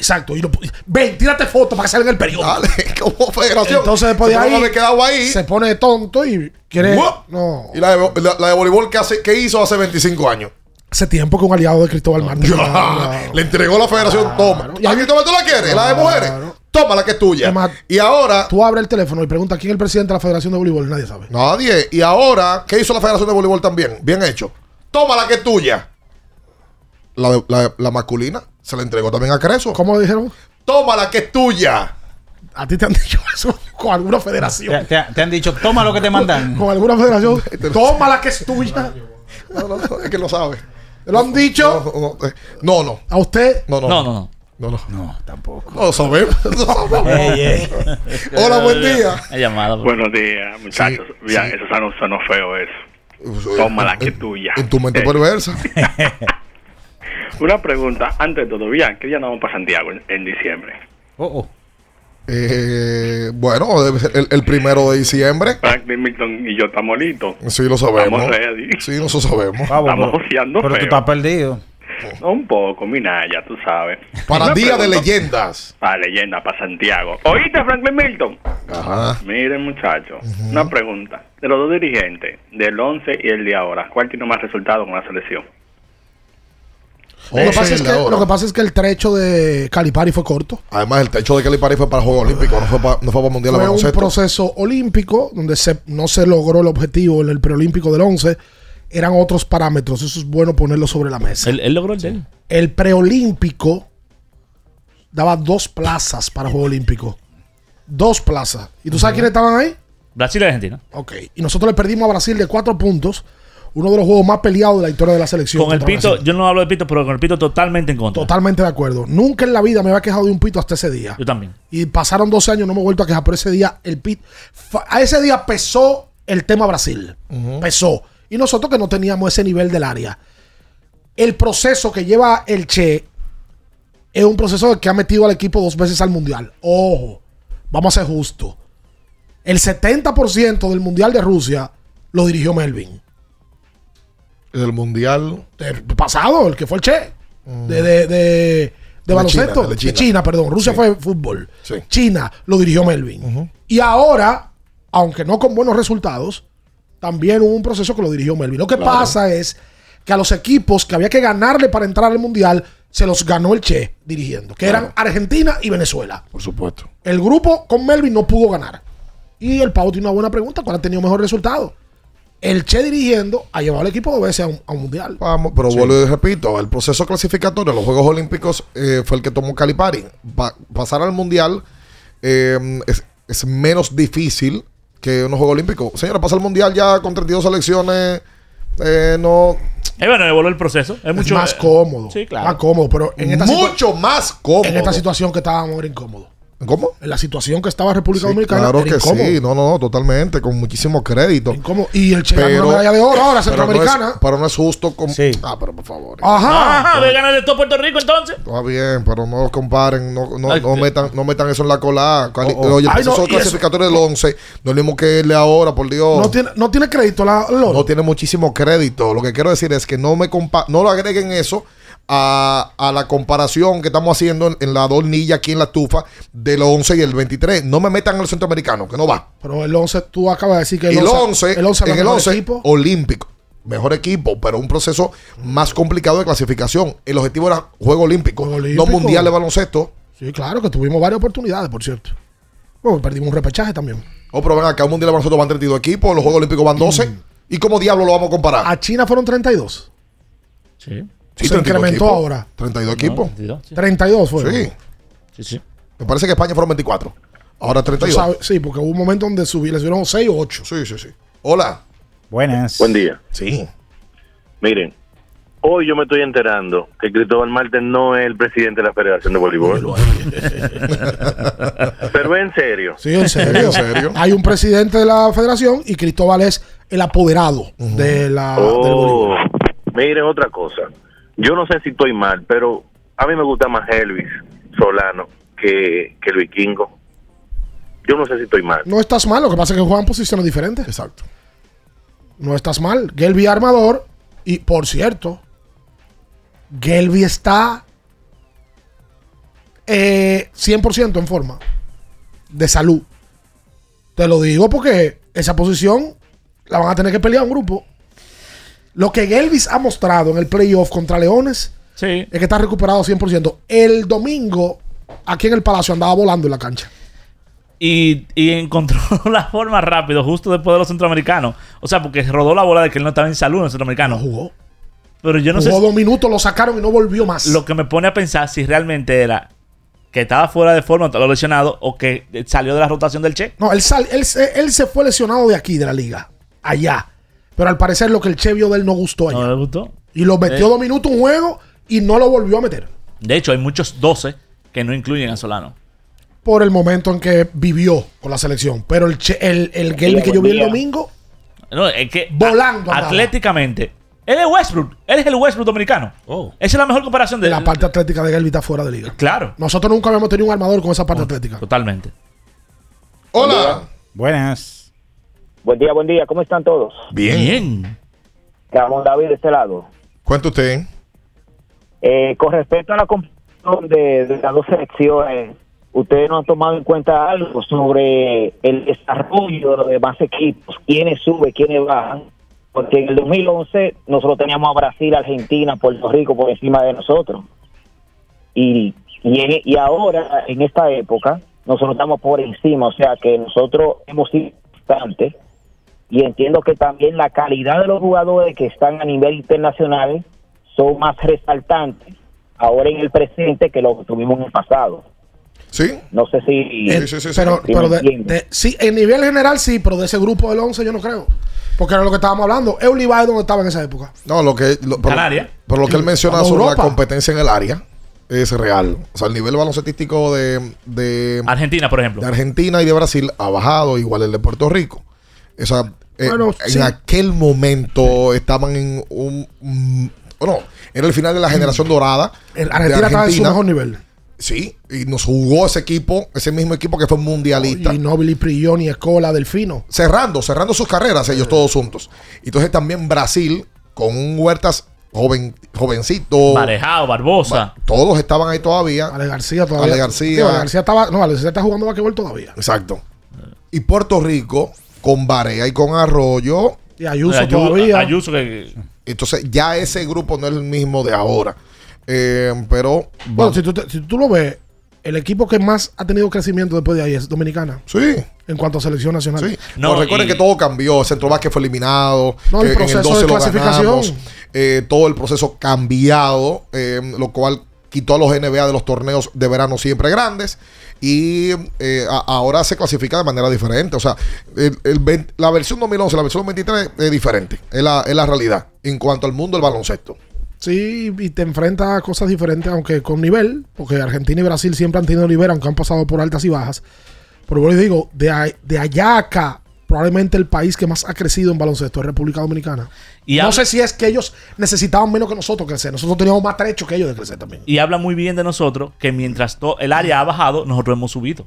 Exacto. Y lo, ven, tírate foto para que salga en el periódico. Dale, como federación. Entonces después de ahí quedado ahí. se pone tonto y quiere... No. Y la de, la, la de voleibol que, hace, que hizo hace 25 años. Hace tiempo que un aliado de Cristóbal Martín. Le entregó la federación. Toma. ¿Y a toma tú la quieres? La de mujeres. Toma la que es tuya. Y ahora, Tú abres el teléfono y preguntas quién es el presidente de la Federación de Voleibol. Nadie sabe. nadie. Y ahora, ¿qué hizo la federación de voleibol también? Bien hecho. Toma la que es tuya. La, de- la, la masculina se la entregó también a Creso. ¿Cómo dijeron? Toma la que es tuya. A ti te han dicho eso con alguna federación. te- te han dicho, toma lo que te mandan. Con alguna federación. Toma la que es tuya. No, no, no, es que lo sabe. ¿Te lo han dicho? No, no, eh, no, no. ¿A usted? No, no. No, no, no. No, no. No, tampoco. No lo sabemos. No lo sabemos. Ey, ey. Hola, buen día. He llamado. pues. Buenos días, muchachos. Sí, Bien, sí. eso sonó, sonó feo eso. Toma la que es tuya. En tu mente perversa. Una pregunta, antes de todo, bien, ¿qué día nos vamos para Santiago en, en diciembre? Oh, oh. Eh, bueno, debe ser el, el primero de diciembre. Franklin Milton y yo estamos listos. Sí, lo sabemos. Estamos ready. Sí, nosotros sabemos. Vamos, Estamos pero- Pero tú estás perdido. Un poco, mira, ya tú sabes. Para Una Día de Leyendas. Para leyenda, para Santiago. ¿Oíste, Franklin Milton? Ajá. Miren, muchachos, una pregunta. De los dos dirigentes, del 11 y el de ahora, ¿cuál tiene más resultados con la selección? Lo que, pasa es el que, de ahora. lo que pasa es que el trecho de Calipari fue corto. Además, el techo de Calipari fue para Juegos Olímpicos, no fue para, no fue para Mundial de Fue un proceso olímpico donde se, no se logró el objetivo en el preolímpico del 11. Eran otros parámetros. Eso es bueno ponerlo sobre la mesa. Él, él logró el de. El preolímpico daba dos plazas para Juego Olímpico. Dos plazas. ¿Y tú sabes quiénes estaban ahí? Brasil y Argentina. Ok. Y nosotros le perdimos a Brasil de cuatro puntos. Uno de los juegos más peleados de la historia de la selección. Con el pito, yo no hablo de pito, pero con el pito totalmente en contra. Totalmente de acuerdo. Nunca en la vida me había quejado de un pito hasta ese día. Yo también. Y pasaron 12 años, no me he vuelto a quejar, pero ese día el pit. fa- A ese día pesó el tema Brasil. Pesó. Y nosotros que no teníamos ese nivel del área. El proceso que lleva el Che es un proceso que ha metido al equipo dos veces al mundial. Ojo, vamos a ser justos. El 70% del mundial de Rusia lo dirigió Melvin. El Mundial. El pasado, el que fue el Che. De, de- de- de de baloncesto. China, de de, China. Perdón. Rusia Sí. fue fútbol. Sí. China lo dirigió Melvin. Y ahora, aunque no con buenos resultados, también hubo un proceso que lo dirigió Melvin. Lo que Claro. pasa es que a los equipos que había que ganarle para entrar al Mundial, se los ganó el Che dirigiendo, que eran Argentina y Venezuela. Por supuesto. El grupo con Melvin no pudo ganar. Y el Pau tiene una buena pregunta, ¿cuál ha tenido mejor resultado? El Che dirigiendo ha llevado al equipo dos veces a un, a un Mundial. Vamos, pero Sí. vuelvo y repito, el proceso clasificatorio los Juegos Olímpicos eh, fue el que tomó Calipari. Pa- pasar al Mundial eh, es, es menos difícil que unos Juegos Olímpicos. Señora, pasar al Mundial ya con 32 selecciones, eh, no... Es bueno, evolucionar el proceso. Es, Es mucho más eh, situa- Sí, claro. Más cómodo, pero en esta Mucho más cómodo. En esta situación que estábamos era incómodo. ¿Cómo? En la situación que estaba República Sí, Dominicana claro que incómodo. sí, no, no, no, totalmente, con muchísimo crédito. Incómodo. Y el Che ganó una medalla de oro ahora, pero no es- centroamericana. Pero no es justo con... Ah, pero por favor. Ajá. Ajá, ve ganar de todo Puerto Rico entonces. Está bien, pero no los comparen, no, no, Ay, no eh. metan, no metan eso en la cola. Cali- Oh, oh. Oye, Ay, no, proceso y eso- clasificatorio del 11 no es lo mismo que el de ahora, por Dios. No tiene, no tiene crédito la, el oro. No tiene muchísimo crédito. Lo que quiero decir es que no me compa no lo agreguen eso a, a la comparación que estamos haciendo en, en la dornilla aquí en la estufa del 11 y el 23. No me metan en el centroamericano, que no va. Pero el 11, tú acabas de decir que el el 11, 11, el 11 en el mejor 11 equipo. olímpico. Mejor equipo, pero un proceso más complicado de clasificación. El objetivo era Juego Olímpico, no Olímpico. Mundial de Baloncesto. Sí, claro, que tuvimos varias oportunidades, por cierto. Bueno, perdimos un repechaje también. Oh, pero ven acá, un Mundial de Baloncesto van 32 equipos, los Juegos Olímpicos van 12. Mm. ¿Y cómo diablo lo vamos a comparar? A China fueron 32. Sí. Sí, se 32 incrementó equipos. ahora. 32 equipos. 32 fueron. Sí. Sí, sí. Me parece que España fueron 24. Ahora Tú 32. sabes, sí, porque hubo un momento donde subí, les subieron 6 o 8. Sí, sí, sí. Hola. Buenas. Buen día. Sí. Miren, hoy yo me estoy enterando que Cristóbal Marten no es el presidente de la Federación de Voleibol. Pero en serio. Sí, en serio. Hay un presidente de la federación y Cristóbal es el apoderado de la, del Oh, voleibol. miren otra cosa. Yo no sé si estoy mal, pero a mí me gusta más Elvis Solano que, que el vikingo. Yo no sé si estoy mal. No estás mal, lo que pasa es que juegan posiciones diferentes. Exacto. No estás mal. Gelby armador. Y por cierto, Gelby está eh, 100% en forma de salud. Te lo digo porque esa posición la van a tener que pelear un grupo. Lo que Gelvis ha mostrado en el playoff contra Leones Sí. es que está recuperado 100%. El domingo, aquí en el Palacio, andaba volando en la cancha. Y, y encontró la forma rápido, justo después de los centroamericanos. O sea, porque rodó la bola de que él no estaba en salud en los centroamericanos. jugó. Pero yo no Jugó sé. dos minutos, lo sacaron y no volvió más. Lo que me pone a pensar si realmente era que estaba fuera de forma, estaba lesionado, o que salió de la rotación del Che. No, él, sal- él, se- él se fue lesionado de aquí, de la liga. Allá. Pero al parecer lo que el Che vio de él no gustó allá. No le gustó. Y lo metió Eh. dos minutos un juego y no lo volvió a meter. De hecho, hay muchos 12 que no incluyen a Solano. Por el momento en que vivió con la selección. Pero el, che, el, el Gelby que yo vi el domingo, No, es que Volando a- atléticamente. Él es Westbrook. Él es el Westbrook dominicano. Esa es la mejor comparación de la parte atlética de Gelby está fuera de liga. Claro. Nosotros nunca habíamos tenido un armador con esa parte atlética. Totalmente. Hola. Buenas. Buen día, buen día. ¿Cómo están todos? Bien. Ramón David de este lado. Cuenta usted. Eh, con respecto a la competición de, de las dos selecciones, ¿ustedes no han tomado en cuenta algo sobre el desarrollo de los demás equipos? ¿Quiénes suben, quiénes bajan? Porque en el 2011 nosotros teníamos a Brasil, Argentina, Puerto Rico por encima de nosotros. Y, y, en- y ahora, en esta época, nosotros estamos por encima. O sea que nosotros hemos sido bastante. Y entiendo que también la calidad de los jugadores que están a nivel internacional son más resaltantes ahora en el presente que lo que tuvimos en el pasado. Sí. No sé si. Eh, pero, si pero de, sí, en nivel general sí, pero de ese grupo del 11 yo no creo. Porque era lo que estábamos hablando. Eulibae donde estaba en esa época. No, lo que. Lo, pero, Canaria. pero lo que él menciona sobre la competencia en el área es real. O sea, el nivel baloncetístico de, de Argentina, por ejemplo. de Argentina y de Brasil ha bajado, igual el de Puerto Rico. O sea, eh, Bueno, en aquel momento estaban en un. mm, Bueno, era el final de la generación dorada. El de Argentina estaba en su mejor nivel. Sí, y nos jugó ese equipo, ese mismo equipo que fue mundialista. Y Nobili, Prigioni, Escola, Delfino. cerrando, cerrando sus carreras ellos todos juntos. Y entonces también Brasil, con un Huertas joven, jovencito. Marejao, Barbosa. Todos estaban ahí todavía. Ale García todavía. Ale García. Sí, Ale García estaba. No, Ale García está jugando basquetbol todavía. Exacto. Y Puerto Rico, con Barea y con Arroyo. Y Ayuso todavía. Ayuso que. Entonces, ya ese grupo no es el mismo de ahora. Eh, pero. Bueno, si tú, te- si tú lo ves, el equipo que más ha tenido crecimiento después de ahí es Dominicana. Sí. En cuanto a selección nacional. Sí. No, recuerden que todo cambió. Centro Vázquez fue eliminado. No, el eh, proceso de lo clasificación. ganamos. Eh, todo el proceso cambiado. eh, lo cual quitó a los NBA de los torneos de verano siempre grandes. Y eh, ahora se clasifica de manera diferente. O sea, el- el 20 la versión 2011, la versión 2023 es diferente. Es la, es la realidad en cuanto al mundo del baloncesto. Sí, y te enfrentas a cosas diferentes, aunque con nivel, porque Argentina y Brasil siempre han tenido nivel, aunque han pasado por altas y bajas. Pero bueno, digo, de, de allá acá, probablemente el país que más ha crecido en baloncesto es República Dominicana. Y no sé si es que ellos necesitaban menos que nosotros crecer. Nosotros teníamos más trecho que ellos de crecer también. Y habla muy bien de nosotros que mientras el área ha bajado, nosotros hemos subido.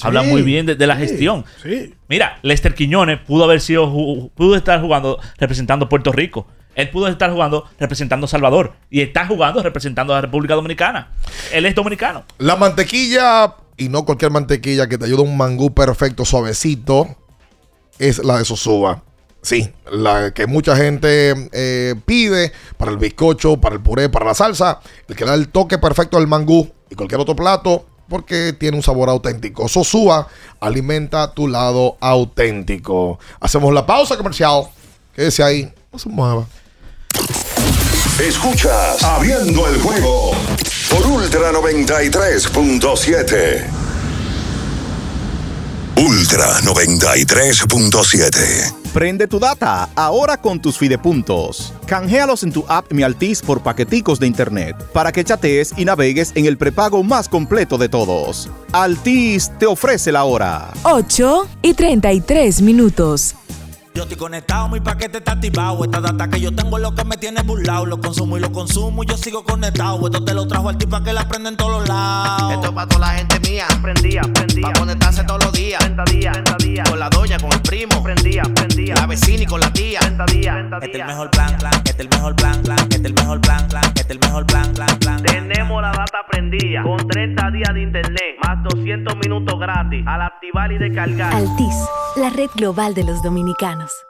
Habla muy bien de, de la sí, gestión. Sí. Mira, Lester Quiñones pudo haber sido, pudo estar jugando representando Puerto Rico. Él pudo estar jugando representando Salvador. Y está jugando representando a la República Dominicana. Él es dominicano. La mantequilla, y no cualquier mantequilla que te ayuda a un mangú perfecto, suavecito, es la de Sosúa. Sí, la que mucha gente eh, pide para el bizcocho, para el puré, para la salsa, el que da el toque perfecto al mangú y cualquier otro plato, porque tiene un sabor auténtico. Sosúa alimenta tu lado auténtico. Hacemos la pausa comercial. Quédese ahí, no se mueva. Escuchas Abriendo el juego por Ultra 93.7. Ultra 93.7. Prende tu data ahora con tus fidepuntos. Canjealos en tu app Mi Altis por paqueticos de internet para que chatees y navegues en el prepago más completo de todos. Altis te ofrece la hora. 8 y 33 minutos. Yo estoy conectado, mi paquete está activado. Esta data que yo tengo es lo que me tiene burlado. Lo consumo y lo consumo y yo sigo conectado. Esto te lo trajo al tipo que la prende en todos los lados. Esto es para toda la gente mía. Prendía, prendía. Para conectarse todos los días. día, día. Con la doña, con el primo. Prendía, prendía. La vecina y con la tía. día, Este es el mejor plan, plan. Este es el mejor plan, plan. Este es el mejor plan, plan. Este es el mejor plan, plan, plan. Tenemos la data prendida. Con 30 días de internet. Más 200 minutos gratis. Al activar. Altis, la red global de los dominicanos.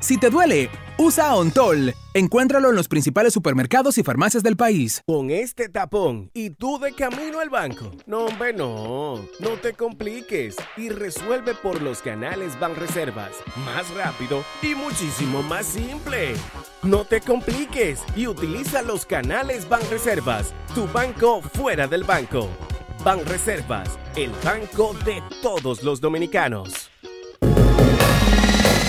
Si te duele, usa Ontol. Encuéntralo en los principales supermercados y farmacias del país. Con este tapón y tú de camino al banco. No, hombre, no. No te compliques y resuelve por los canales Banreservas. Más rápido y muchísimo más simple. No te compliques y utiliza los canales Banreservas. Tu banco fuera del banco. Banreservas, el banco de todos los dominicanos.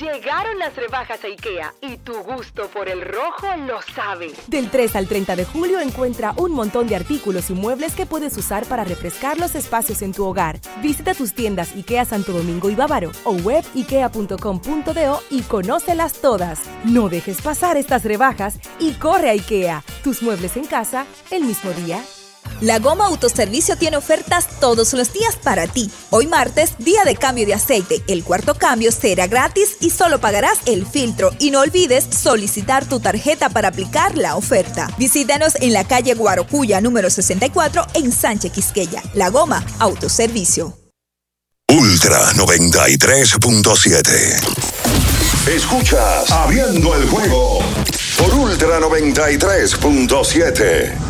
Llegaron las rebajas a IKEA y tu gusto por el rojo lo sabe. Del 3 al 30 de julio encuentra un montón de artículos y muebles que puedes usar para refrescar los espacios en tu hogar. Visita tus tiendas IKEA Santo Domingo y Bávaro o web ikea.com.do y conócelas todas. No dejes pasar estas rebajas y corre a IKEA. Tus muebles en casa el mismo día. La Goma Autoservicio tiene ofertas todos los días para ti. Hoy martes, día de cambio de aceite. El cuarto cambio será gratis y solo pagarás el filtro. Y no olvides solicitar tu tarjeta para aplicar la oferta. Visítanos en la calle Guarocuya número 64 en Sánchez Quisqueya. La Goma Autoservicio. Ultra 93.7. Escuchas Abriendo el juego por Ultra 93.7.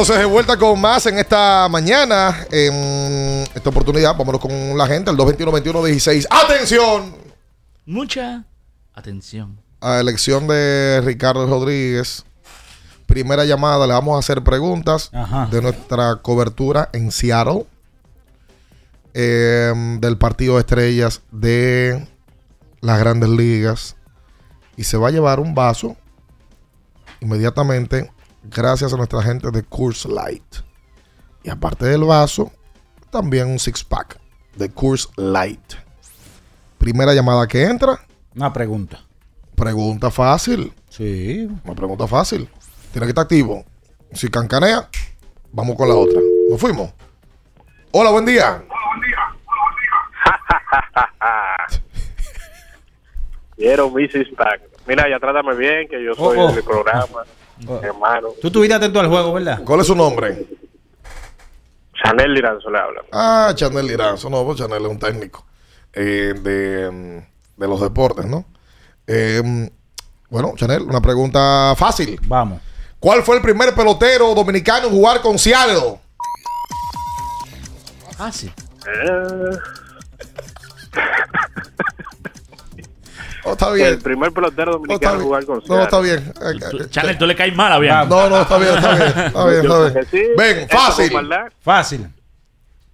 Entonces de vuelta con más en esta mañana, en esta oportunidad, vámonos con la gente, el 221-21-16. ¡Atención! Mucha atención. A elección de Ricardo Rodríguez. Primera llamada, le vamos a hacer preguntas de nuestra cobertura en Seattle. eh, del partido de estrellas de las grandes ligas. Y se va a llevar un vaso inmediatamente gracias a nuestra gente de Coors Light. Y aparte del vaso, también un six pack de Coors Light. Primera llamada que entra. Una pregunta. Pregunta fácil. Sí. Una pregunta fácil. Tiene que estar activo. Si cancanea, vamos con la otra. Nos fuimos. Hola, buen día. Quiero mi six pack. Mira, ya trátame bien, que yo soy Oh, oh. del programa, hermano. Tú estuviste atento al juego, ¿verdad? ¿Cuál es su nombre? Chanel Liranzo le habla. Ah, Chanel Liranzo. No, pues Chanel es un técnico eh, de, mm, de los deportes, ¿no? Eh, mm, bueno, Chanel, una pregunta fácil. Vamos. ¿Cuál fue el primer pelotero dominicano en jugar con Seattle? Fácil. Eh, Oh, está bien. El primer pelotero dominicano en jugar con No, está bien. Chanel, tú le caes mal a Bianca. No, no, está bien, está bien. Está bien, está bien. Que sí, Ven, fácil. Fácil.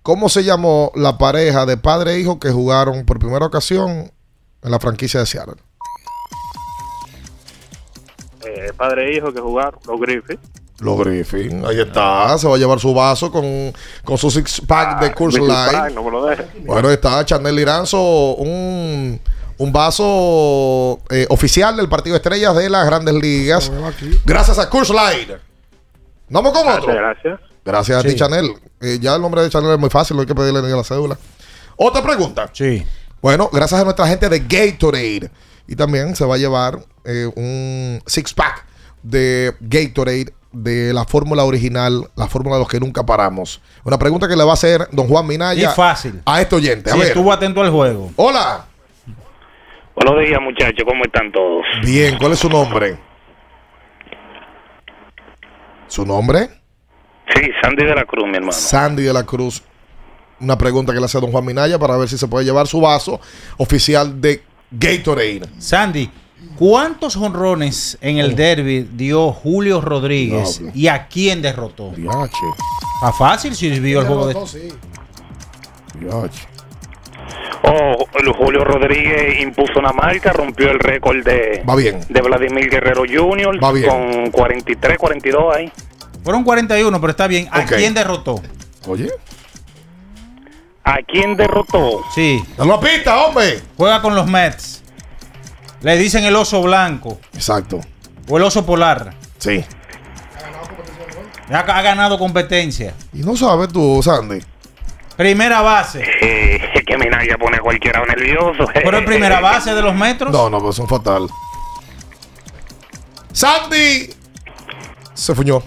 ¿Cómo se llamó la pareja de padre e hijo que jugaron por primera ocasión en la franquicia de Seattle? Eh, padre e hijo que jugaron, los Griffiths. Los Griffin. Ahí está. Se va a llevar su vaso con, con su six pack de six pack, Light. no me lo dejes. Bueno, ahí está Chanel Liranzo, un, un vaso eh, oficial del partido de estrellas de las grandes ligas. Gracias a Coors Light. Vamos con otro. Gracias. Gracias a ti, Sí. Chanel. Eh, ya el nombre de Chanel es muy fácil, no hay que pedirle ni a la cédula. Otra pregunta. Sí. Bueno, gracias a nuestra gente de Gatorade. Y también se va a llevar eh, un six pack de Gatorade de la fórmula original, la fórmula de los que nunca paramos. Una pregunta que le va a hacer don Juan Minaya Y fácil. a este oyente. A Sí, ver. estuvo atento al juego. Hola. Buenos días, muchachos. ¿Cómo están todos? Bien, ¿cuál es su nombre? ¿Su nombre? Sí, Sandy de la Cruz, mi hermano. Sandy de la Cruz. Una pregunta que le hace a don Juan Minaya para ver si se puede llevar su vaso oficial de Gatorade. Sandy, ¿cuántos honrones en el derby dio Julio Rodríguez y a quién derrotó? Está fácil si vio el juego de. Oh, el Julio Rodríguez impuso una marca, rompió el récord de, Va bien. de Vladimir Guerrero Jr. Va bien. con 43, 42 ahí. Fueron 41, pero está bien. ¿A Ok. quién derrotó? Oye. ¿A quién derrotó? Sí. Dale una pista, hombre. Juega con los Mets. Le dicen el oso blanco. Exacto. O el oso polar. Sí. Ha, ha ganado competencia. Y no sabes tú, Sandy. Primera base. Eh, es que Minaya pone a cualquiera nervioso. Pero es primera base de los metros. No, no, pero son fatal. Sandy. Se fuñó.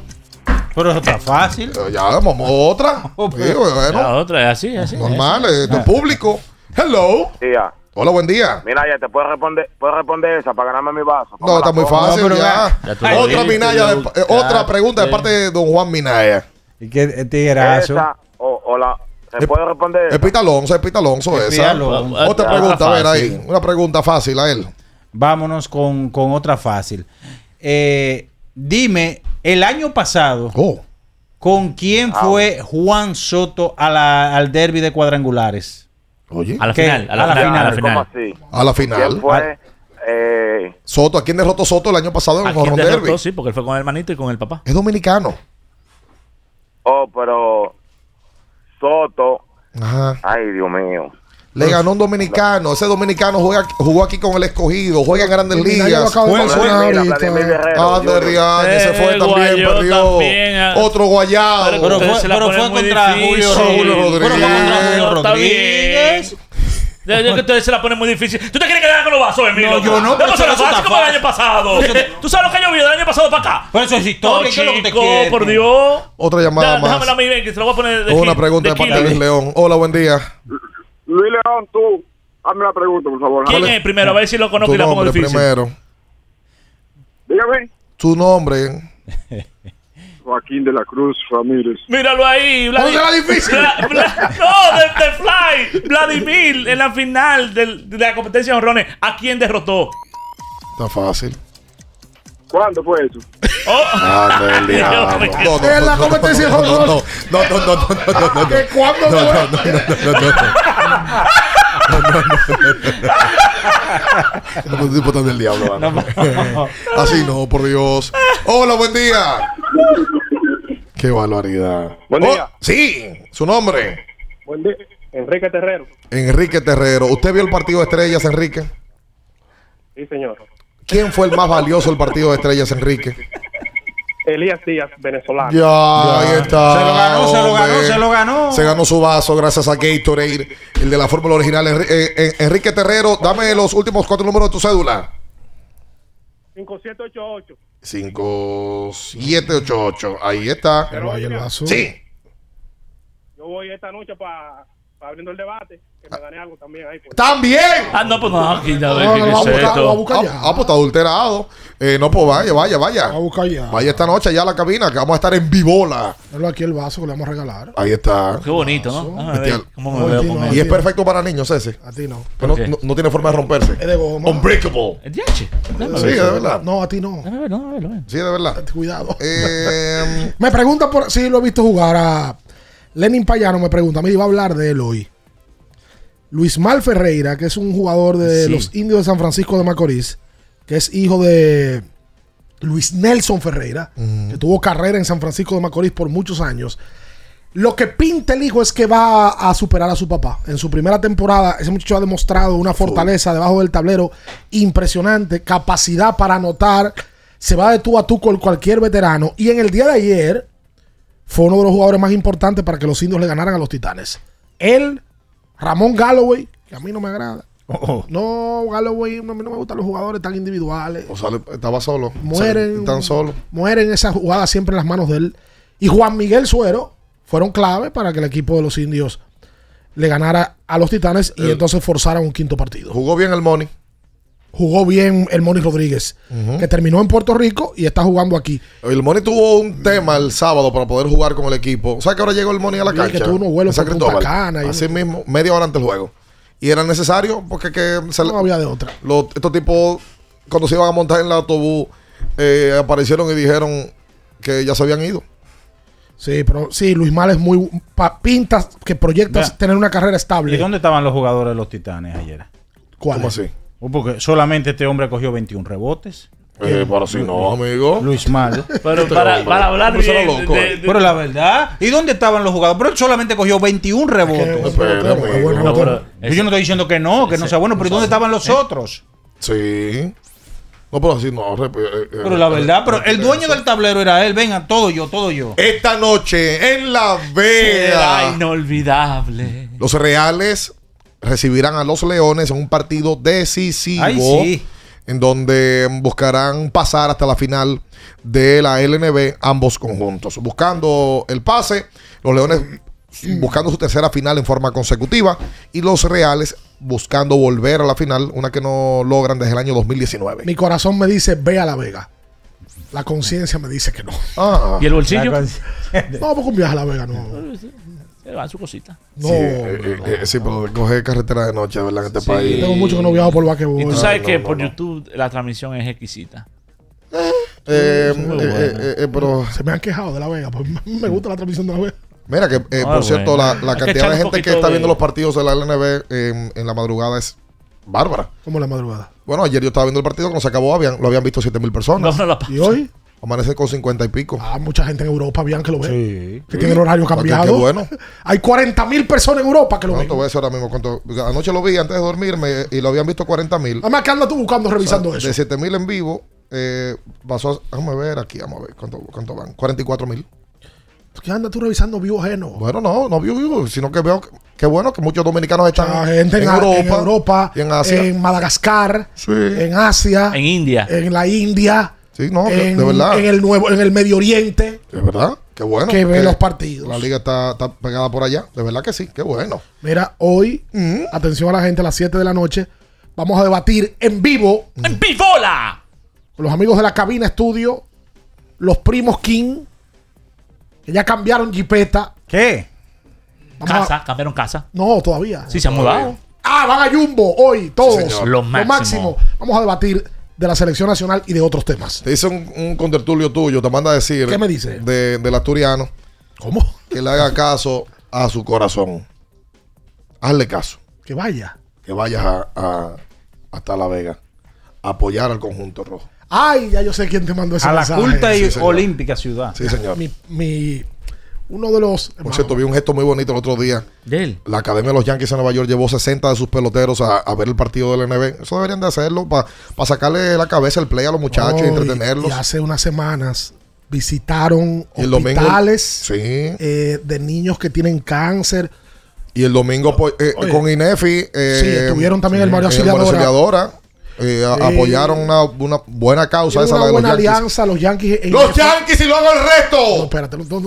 Pero eso está fácil. Ya, vamos, otra. Sí, bueno. La otra es así, así. Normal, eh, de público. Hello. Tía. Hola, buen día. Mira, ya te puedo responder, puedo responder esa para ganarme mi vaso. No, está muy fácil ya. Ya lo Otra dijiste, Minaya, de- eh, otra ya, pregunta de parte de don Juan Minaya. ¿Y qué tiguerazo? Esa o, o la... ¿Se puede responder? Es Pita Alonso, es Pita Alonso Es esa. Alonso. Otra Ah, pregunta, a ver ahí. Una pregunta fácil a él. Vámonos con, con otra fácil. Eh, dime, el año pasado, Oh. ¿con quién fue Juan Soto a la- al derby de cuadrangulares? Oye. A la ¿Qué? final, a la final, a la final. ¿Cómo así? A la final. ¿Quién fue? Eh, Soto, ¿a quién derrotó Soto el año pasado en ¿A el Jorron? Derby? Sí, porque él fue con el hermanito y con el papá. Es dominicano. oh, pero... Soto... Ajá. Ay, Dios mío. Le ganó un dominicano. Ese dominicano juega, jugó aquí con el escogido, juega en grandes ligas. Ah. Riañez, se Eh, fue también, perdió. también, ah. Otro guayado. Pero fue, contra difícil. Julio, Julio Rodríguez. Pero fue contra Julio Rodríguez. Ustedes se la ponen muy difícil. ¿Tú te quieres quedar con los vasos, Emilio? No, yo no, Vamos a está fácil como el año pasado. Eso- ¿Tú sabes lo que yo vi del año pasado para acá? Pero eso es No, historia. ¿Qué es lo que te quiere? por Dios. Otra llamada más. Déjamela a mí, ven, que se la voy a poner de Una pregunta de parte de. Luis León. Hola, buen día. Luis León, tú, hazme la pregunta, por favor. ¿Quién es primero? A ver si lo conozco Tu y la pongo nombre difícil. primero. Dígame. Tu nombre. Joaquín de la Cruz Ramírez. Míralo ahí. Vladi- Póngala difícil. Bla- Bla- no, de, de Fly. Vladimir en la final del- de la competencia de honrones. ¿A quién derrotó? Está fácil. ¿Cuándo fue eso? Oh. Ah. No, no, En la no, no, competencia no, de no, home no, no, no, no, no, no, no, no. ¿Que cuándo No, fue? no, no, no, no, no, no. No, no, tipo tan del diablo, mano. Así no, por Dios. Hola, buen día. Qué barbaridad. Buen día. Oh, sí, su nombre. Buen día. Enrique Terrero. Enrique Terrero. ¿Usted vio el partido de estrellas, Enrique? Sí, señor. ¿Quién fue el más valioso del partido de estrellas, Enrique? Elías Díaz, venezolano. Ya, ahí está. Se lo ganó, se lo ganó, se lo ganó. Se ganó su vaso gracias a Gatorade, el de la fórmula original. Enri- eh, eh, Enrique Terrero, dame los últimos cuatro números de tu cédula. 5788. 5788. Ahí está. Pero ahí el vaso. Sí. Yo voy esta noche para abriendo el debate, que me gané algo también ahí. pues. También. Ah, no, pues no, aquí ya No, ves no, a es va a esto. buscar ya. Ah, ah, pues está adulterado. Eh, no, pues vaya, vaya, vaya. Va a buscar ya. Vaya esta noche ya a la cabina, que vamos a estar en vivola. Aquí el vaso que le vamos a regalar. Ahí está. Qué bonito, ¿no? Ver Este- ¿Cómo me No, veo con él? Y es perfecto para niños ese. A ti no. Que no, no- no tiene forma de romperse. Es de goma. Unbreakable. ¿El DH? Déjame Sí, de verdad. No, a ti no. Déjame ver, déjame verlo, ven. Sí, de verdad. Cuidado. Eh, Me pregunta por si lo he visto jugar a Lenin Payano. Me pregunta, me iba a hablar de él hoy. Luis Mal Ferreira, que es un jugador de Sí. los indios de San Francisco de Macorís, que es hijo de Luis Nelson Ferreira, que tuvo carrera en San Francisco de Macorís por muchos años. Lo que pinta el hijo es que va a superar a su papá. En su primera temporada, ese muchacho ha demostrado una fortaleza debajo del tablero impresionante, capacidad para anotar, se va de tú a tú con cualquier veterano. Y en el día de ayer fue uno de los jugadores más importantes para que los indios le ganaran a los titanes. Él, Ramón Galloway, que a mí no me agrada. No, Galloway, no, a mí no me gustan los jugadores tan individuales. o sea, estaba solo. Mueren. Tan solo. Mueren esas jugadas siempre en las manos de él. Y Juan Miguel Suero fueron clave para que el equipo de los indios le ganara a los titanes y El- entonces forzaran un quinto partido. Jugó bien el Money. Jugó bien el Moni Rodríguez, que terminó en Puerto Rico y está jugando aquí. El Money tuvo un tema el sábado para poder jugar con el equipo. ¿Sabes que ahora llegó el Money a la Sí, cancha? que tuvo unos vuelos. Cana y- Así mismo, media hora antes del juego. Y era necesario porque que se le- No había de otra. los- estos tipos, cuando se iban a montar en el autobús, eh, aparecieron y dijeron que ya se habían ido. Sí, pero sí, Luis Mal es muy. pa- pintas que proyectas Vea. tener una carrera ¿Y estable. dónde estaban los jugadores de los Titanes ayer? ¿Cuál ¿Cómo así? Porque solamente este hombre cogió 21 rebotes. Eh, pero si no, amigo. Luis Mal. Pero Este para, para hablar hombre, será bien loco, de- eh. de- Pero la verdad, ¿y dónde estaban los jugadores? Pero él solamente cogió 21 rebotes. Espera, amigo. No, pero Yo no estoy diciendo que no, que no sea bueno, pero ¿y dónde estaban los otros? Sí. No, pero así no. eh, eh, Pero la verdad, pero el dueño del tablero era él. Venga, todo yo, todo yo. Esta noche en La Será Vega. inolvidable. Los Reales recibirán a los Leones en un partido decisivo. Ay, sí. En donde buscarán pasar hasta la final de la LNB ambos conjuntos. Buscando el pase, los Leones buscando su tercera final en forma consecutiva y los Reales buscando volver a la final, una que no logran desde el año 2019. Mi corazón me dice, ve a La Vega. La conciencia me dice que no. Ah, ¿Y el bolsillo? No, porque un viaje a La Vega no. Se va su cosita. No. sí, eh, eh, eh, sí, pero coger carretera de noche, ¿verdad? En este Sí. país. Tengo mucho que no viajo por basquetbol. Y tú sabes no, que no, por no. YouTube la transmisión es exquisita. Eh, eh, eh, eh, pero Se me han quejado de La Vega. Pues me gusta la transmisión de La Vega. Mira que, eh, Ah, por cierto, la, cantidad de gente que está de- viendo los partidos de la LNB en, en la madrugada es bárbara. Como la madrugada. Bueno, ayer yo estaba viendo el partido, cuando se acabó habían, lo habían visto 7 mil personas. No, no la ¿Y hoy? Amanece con 50 y pico. Ah, mucha gente en Europa, bien que lo ve. Sí. Que tiene el horario cambiado. qué bueno. Hay 40 mil personas en Europa que lo No, ven. te voy a decir ahora mismo cuánto. Anoche lo vi antes de dormirme y lo habían visto 40 mil. Además, ¿qué andas tú buscando revisando eso? De 7 mil en vivo, eh, pasó a. Déjame ver aquí, vamos a ver cuánto, cuánto van. 44 mil. ¿Qué andas tú revisando vivo ajeno? Bueno, no, no vivo, sino que veo que, que bueno que muchos dominicanos están gente en, en, en Europa, en Asia. en Madagascar, Sí. en Asia, En India. en la India, Sí, no, de- en, de verdad. en el nuevo, en el Medio Oriente, De verdad, qué bueno. que ve los partidos. La liga está, está pegada por allá. De verdad que sí, qué bueno. Mira, hoy, atención a la gente, a las 7 de la noche, vamos a debatir en vivo ¡En pivola! con los amigos de la cabina estudio, los primos King, que ya cambiaron jipeta. ¿Qué? Vamos a- Casa, cambiaron casa. no, todavía. Sí, se han mudado. Ah, van a Jumbo hoy, todos. señor. Lo máximo. Vamos a debatir de la selección nacional y de otros temas. Te dice un, un contertulio tuyo, te manda a decir. ¿Qué me dice? De, del asturiano, ¿Cómo? que le haga caso a su corazón. Hazle caso. Que vaya. Que vayas a, a- hasta La Vega. A apoyar al conjunto rojo. Ay, ya yo sé quién te mandó ese A la culta y Sí, olímpica ciudad. Sí, señor. Mi, mi- uno de los. Por cierto, vi un gesto muy bonito el otro día. De él. La Academia de los Yankees en Nueva York llevó 60 de sus peloteros a, a ver el partido del NB. Eso deberían de hacerlo para sacarle la cabeza el play a los muchachos y entretenerlos. y hace unas semanas visitaron domingo- hospitales Sí. eh, de niños que tienen cáncer. Y el domingo pues, eh, Oye. con Inefi. eh, Sí, estuvieron también el Mario Auxiliadora. Eh, Sí. apoyaron una, una buena causa esa, una la de los buena Yankees. alianza los Yankees. en- ¡Los Yankees y luego el No, resto! espérate, no, no,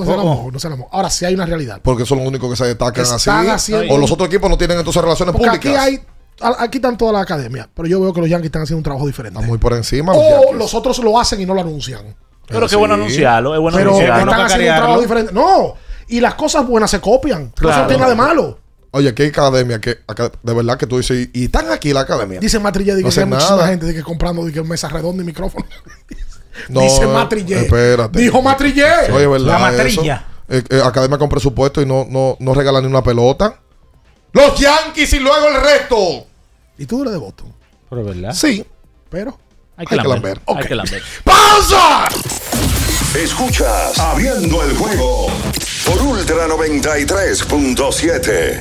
no se no se. Ahora sí hay una realidad. Porque son los únicos que se destacan Están así. haciendo- O los otros equipos no tienen entonces relaciones Porque públicas. aquí hay. Aquí están toda la academia, pero yo veo que los Yankees están haciendo un trabajo diferente. Está muy por encima. los O Yankees. los otros lo hacen y no lo anuncian. Pero qué sí. bueno anunciarlo. Es bueno Pero anunciarlo. están haciendo un trabajo diferente. No, y las cosas buenas se copian. No Claro. eso tiene nada de malo. Oye, aquí hay academia que de verdad que tú dices, y, y están aquí la academia. Dice Matrille que No hay muchísima gente de que comprando de que mesa redonda y micrófono. No, Dice Matrille. espérate. Dijo Matrille. Oye, ¿verdad? La matrilla. Eh, eh, academia con presupuesto y no, no, no regalan ni una pelota. Los Yankees y luego el resto. Y tú eres de Boston. Pero verdad. Sí. Pero. Hay que Hay que lamber. Hay que lamber. ¡Pausa! Escuchas Abriendo el juego por Ultra 93.7.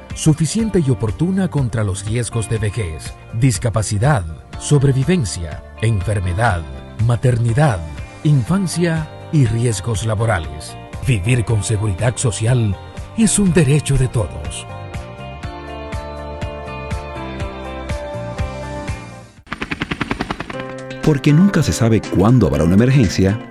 suficiente y oportuna contra los riesgos de vejez, discapacidad, sobrevivencia, enfermedad, maternidad, infancia y riesgos laborales. Vivir con seguridad social es un derecho de todos. Porque nunca se sabe cuándo habrá una emergencia,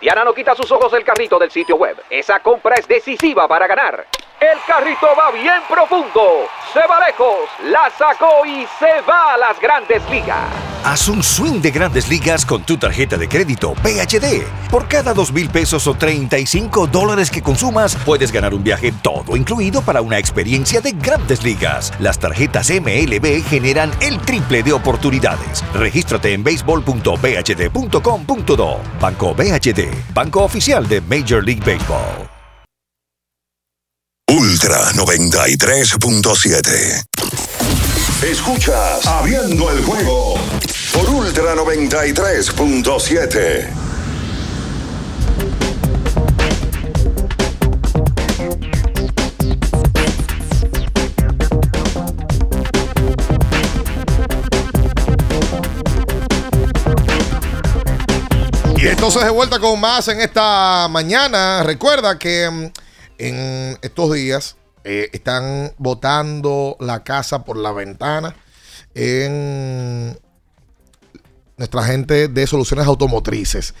Diana no quita sus ojos del carrito del sitio web. Esa compra es decisiva para ganar. El carrito va bien profundo. Se va lejos. La sacó y se va a las grandes ligas. Haz un swing de grandes ligas con tu tarjeta de crédito PHD. Por cada dos mil pesos o 35 dólares que consumas, puedes ganar un viaje todo incluido para una experiencia de grandes ligas. Las tarjetas MLB generan el triple de oportunidades. Regístrate en béisbol.bhd.com.do. Banco BHD, banco oficial de Major League Baseball. Ultra 93.7. Escuchas Abriendo el juego por Ultra 93.7. Entonces de vuelta con más en esta mañana. Recuerda que mm, en estos días eh, están botando la casa por la ventana en nuestra gente de soluciones automotrices.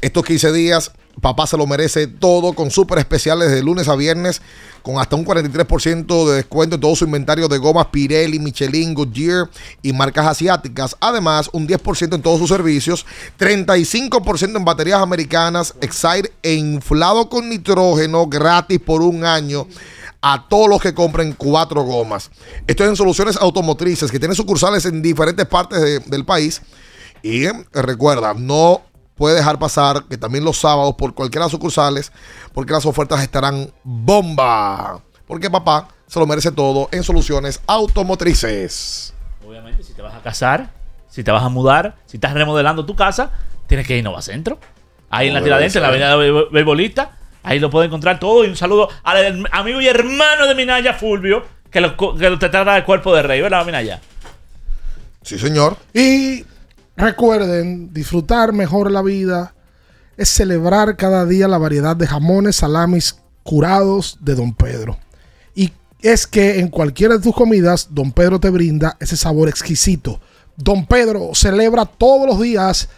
Estos 15 días, papá se lo merece todo con súper especiales de lunes a viernes, con hasta un 43% de descuento en todo su inventario de gomas Pirelli, Michelin, Goodyear y marcas asiáticas. Además, un 10% en todos sus servicios, 35% en baterías americanas, Excite e inflado con nitrógeno gratis por un año a todos los que compren cuatro gomas. Esto es en Soluciones Automotrices, que tiene sucursales en diferentes partes de- del país. Y eh, recuerda, no puede dejar pasar que también los sábados por cualquiera de las sucursales, porque las ofertas estarán bomba. Porque papá se lo merece todo en Soluciones Automotrices. Obviamente, si te vas a casar, si te vas a mudar, si estás remodelando tu casa, tienes que ir a Innova Centro. Ahí en la Tiradentes, en la avenida Be- Beisbolista. Ahí lo puede encontrar todo. Y un saludo al amigo y hermano de Minaya, Fulvio, que lo, que lo te trata de cuerpo de rey, ¿verdad, Minaya? Sí, señor. Y recuerden, disfrutar mejor la vida es celebrar cada día la variedad de jamones, salamis curados de Don Pedro. Y es que en cualquiera de tus comidas, Don Pedro te brinda ese sabor exquisito. Don Pedro celebra todos los días.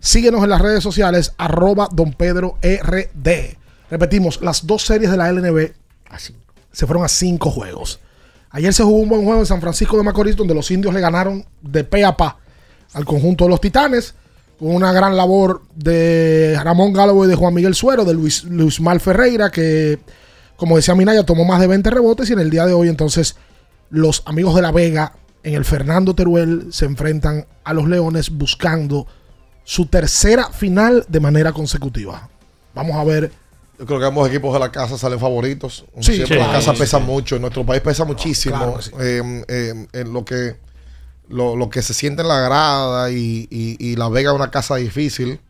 Síguenos en las redes sociales, arroba Don Pedro RD. Repetimos, las dos series de la LNB se fueron a cinco juegos. Ayer se jugó un buen juego en San Francisco de Macorís, donde los indios le ganaron de pe a pa al conjunto de los Titanes, con una gran labor de Ramón Galloway y de Juan Miguel Suero, de Luis, Luis Mal Ferreira, que, como decía Minaya, tomó más de 20 rebotes. Y en el día de hoy, entonces, los amigos de La Vega en el Fernando Teruel se enfrentan a los Leones buscando su tercera final de manera consecutiva. Vamos a ver Yo creo que ambos equipos de la casa salen favoritos. Sí, Siempre sí. la casa Sí, pesa sí. mucho. En nuestro país pesa muchísimo. claro que sí. eh, eh, en lo que lo, lo que se siente en la grada y, y- y La Vega es una casa difícil.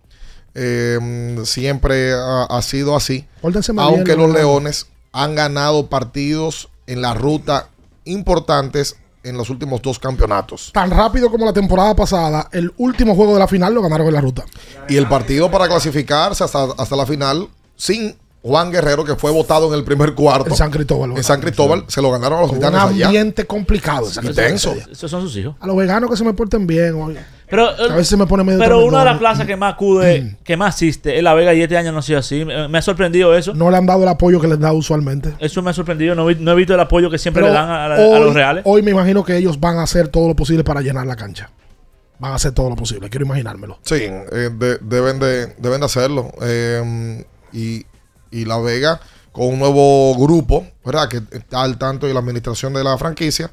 eh, siempre ha, ha sido así. Pórtense más bien, Aunque los. Leones han ganado partidos en la ruta importantes en los últimos dos campeonatos. Tan rápido como la temporada pasada, el último juego de la final lo ganaron en la ruta. Y el partido para clasificarse hasta, hasta la final sin Juan Guerrero, que fue votado en el primer cuarto. En San Cristóbal. En San Cristóbal se lo ganaron a los Un titanes allá. ambiente complicado. Intenso. Esos son sus hijos. A los veganos que se me porten bien. oye. Pero, a veces se me pone medio Pero una de las plazas que más acude, que más asiste, es La Vega y este año no ha sido así. Me, ha sorprendido eso. No le han dado el apoyo que les da usualmente. Eso me ha sorprendido. No, he visto el apoyo que siempre Pero le dan a, a- a hoy, los reales. Hoy me imagino que ellos van a hacer todo lo posible para llenar la cancha. Van a hacer todo lo posible. Quiero imaginármelo. Sí, eh, de- deben, de, deben de hacerlo. Eh, y, y La Vega, con un nuevo grupo, ¿verdad? Que está al tanto de la administración de la franquicia.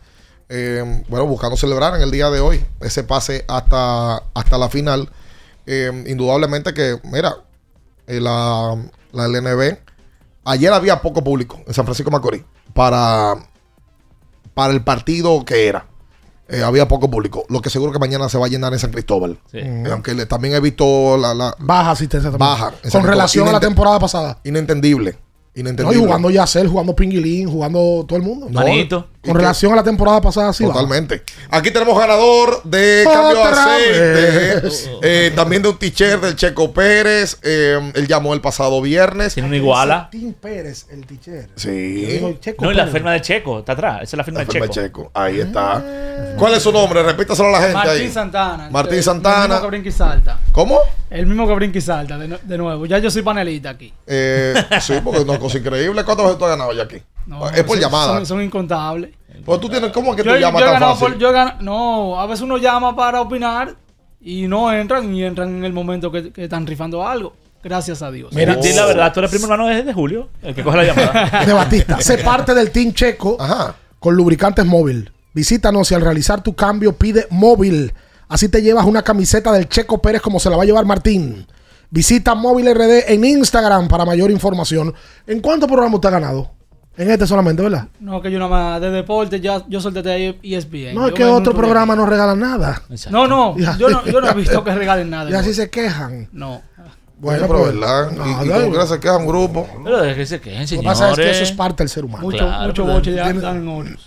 eh, bueno, buscando celebrar en el día de hoy ese pase hasta, hasta la final. Eh, indudablemente que, mira, eh, la, la LNB, ayer había poco público en San Francisco Macorís para, para el partido que era. Eh, había poco público. Lo que seguro que mañana se va a llenar en San Cristóbal. Sí. Eh, aunque le- también he visto la, la- Baja asistencia también. baja. en San Con Cristóbal. relación a la temporada pasada. Inentendible. No, Inentendible. y jugando Yacel, jugando Pinguilín, jugando todo el mundo. No, Manito. Con relación a la temporada pasada, sí. Totalmente. Aquí tenemos ganador de cambio de aceite. vez. eh, también de un t-shirt del Checo Pérez. eh, él llamó el pasado viernes. Tiene una iguala. Tim Pérez, el teacher. Sí. No, y la firma de Checo, está atrás. Esa es la firma La de firma Checo. de Checo. Ahí está. ¿Cuál es su nombre? Repítaselo a la gente Martín ahí. Santana. Martín El- El Santana. mismo que brinca y salta. ¿Cómo? El mismo que brinca y salta, de nuevo. Ya yo soy panelista aquí. Eh, sí, porque es una cosa increíble. ¿Cuántas veces tú has ganado ya aquí? No, es por llamada. Son, son incontables. Pues tú tienes, ¿cómo es que Yo, tú llamas yo he tan fácil? por- yo he gan- no, a veces uno llama para opinar y no entran y entran en el momento que, que están rifando algo. Gracias a Dios. Mira, di la verdad, tú eres primo hermano de, de Julio, el que coge la llamada. de Batista. Sé parte del Team Checo con lubricantes móvil. Visítanos y al realizar tu cambio pide móvil. Así te llevas una camiseta del Checo Pérez como se la va a llevar Martín. Visita Móvil RD en Instagram para mayor información. ¿En cuántos programas usted ha ganado? En este solamente, ¿verdad? No, que yo nada más de deporte, ya, yo solté de ESPN. No, Yo es que otro programa no regalan nada. No, no, Ya. yo no, yo no he visto que regalen nada. Y así se quejan. No. Bueno, pero pues, verdad. no, y, y como que se queja un grupo. Pero de que se quejen, Lo que señores. pasa es que eso es parte del ser humano. Mucho, Claro, mucho boche ya dan en otros.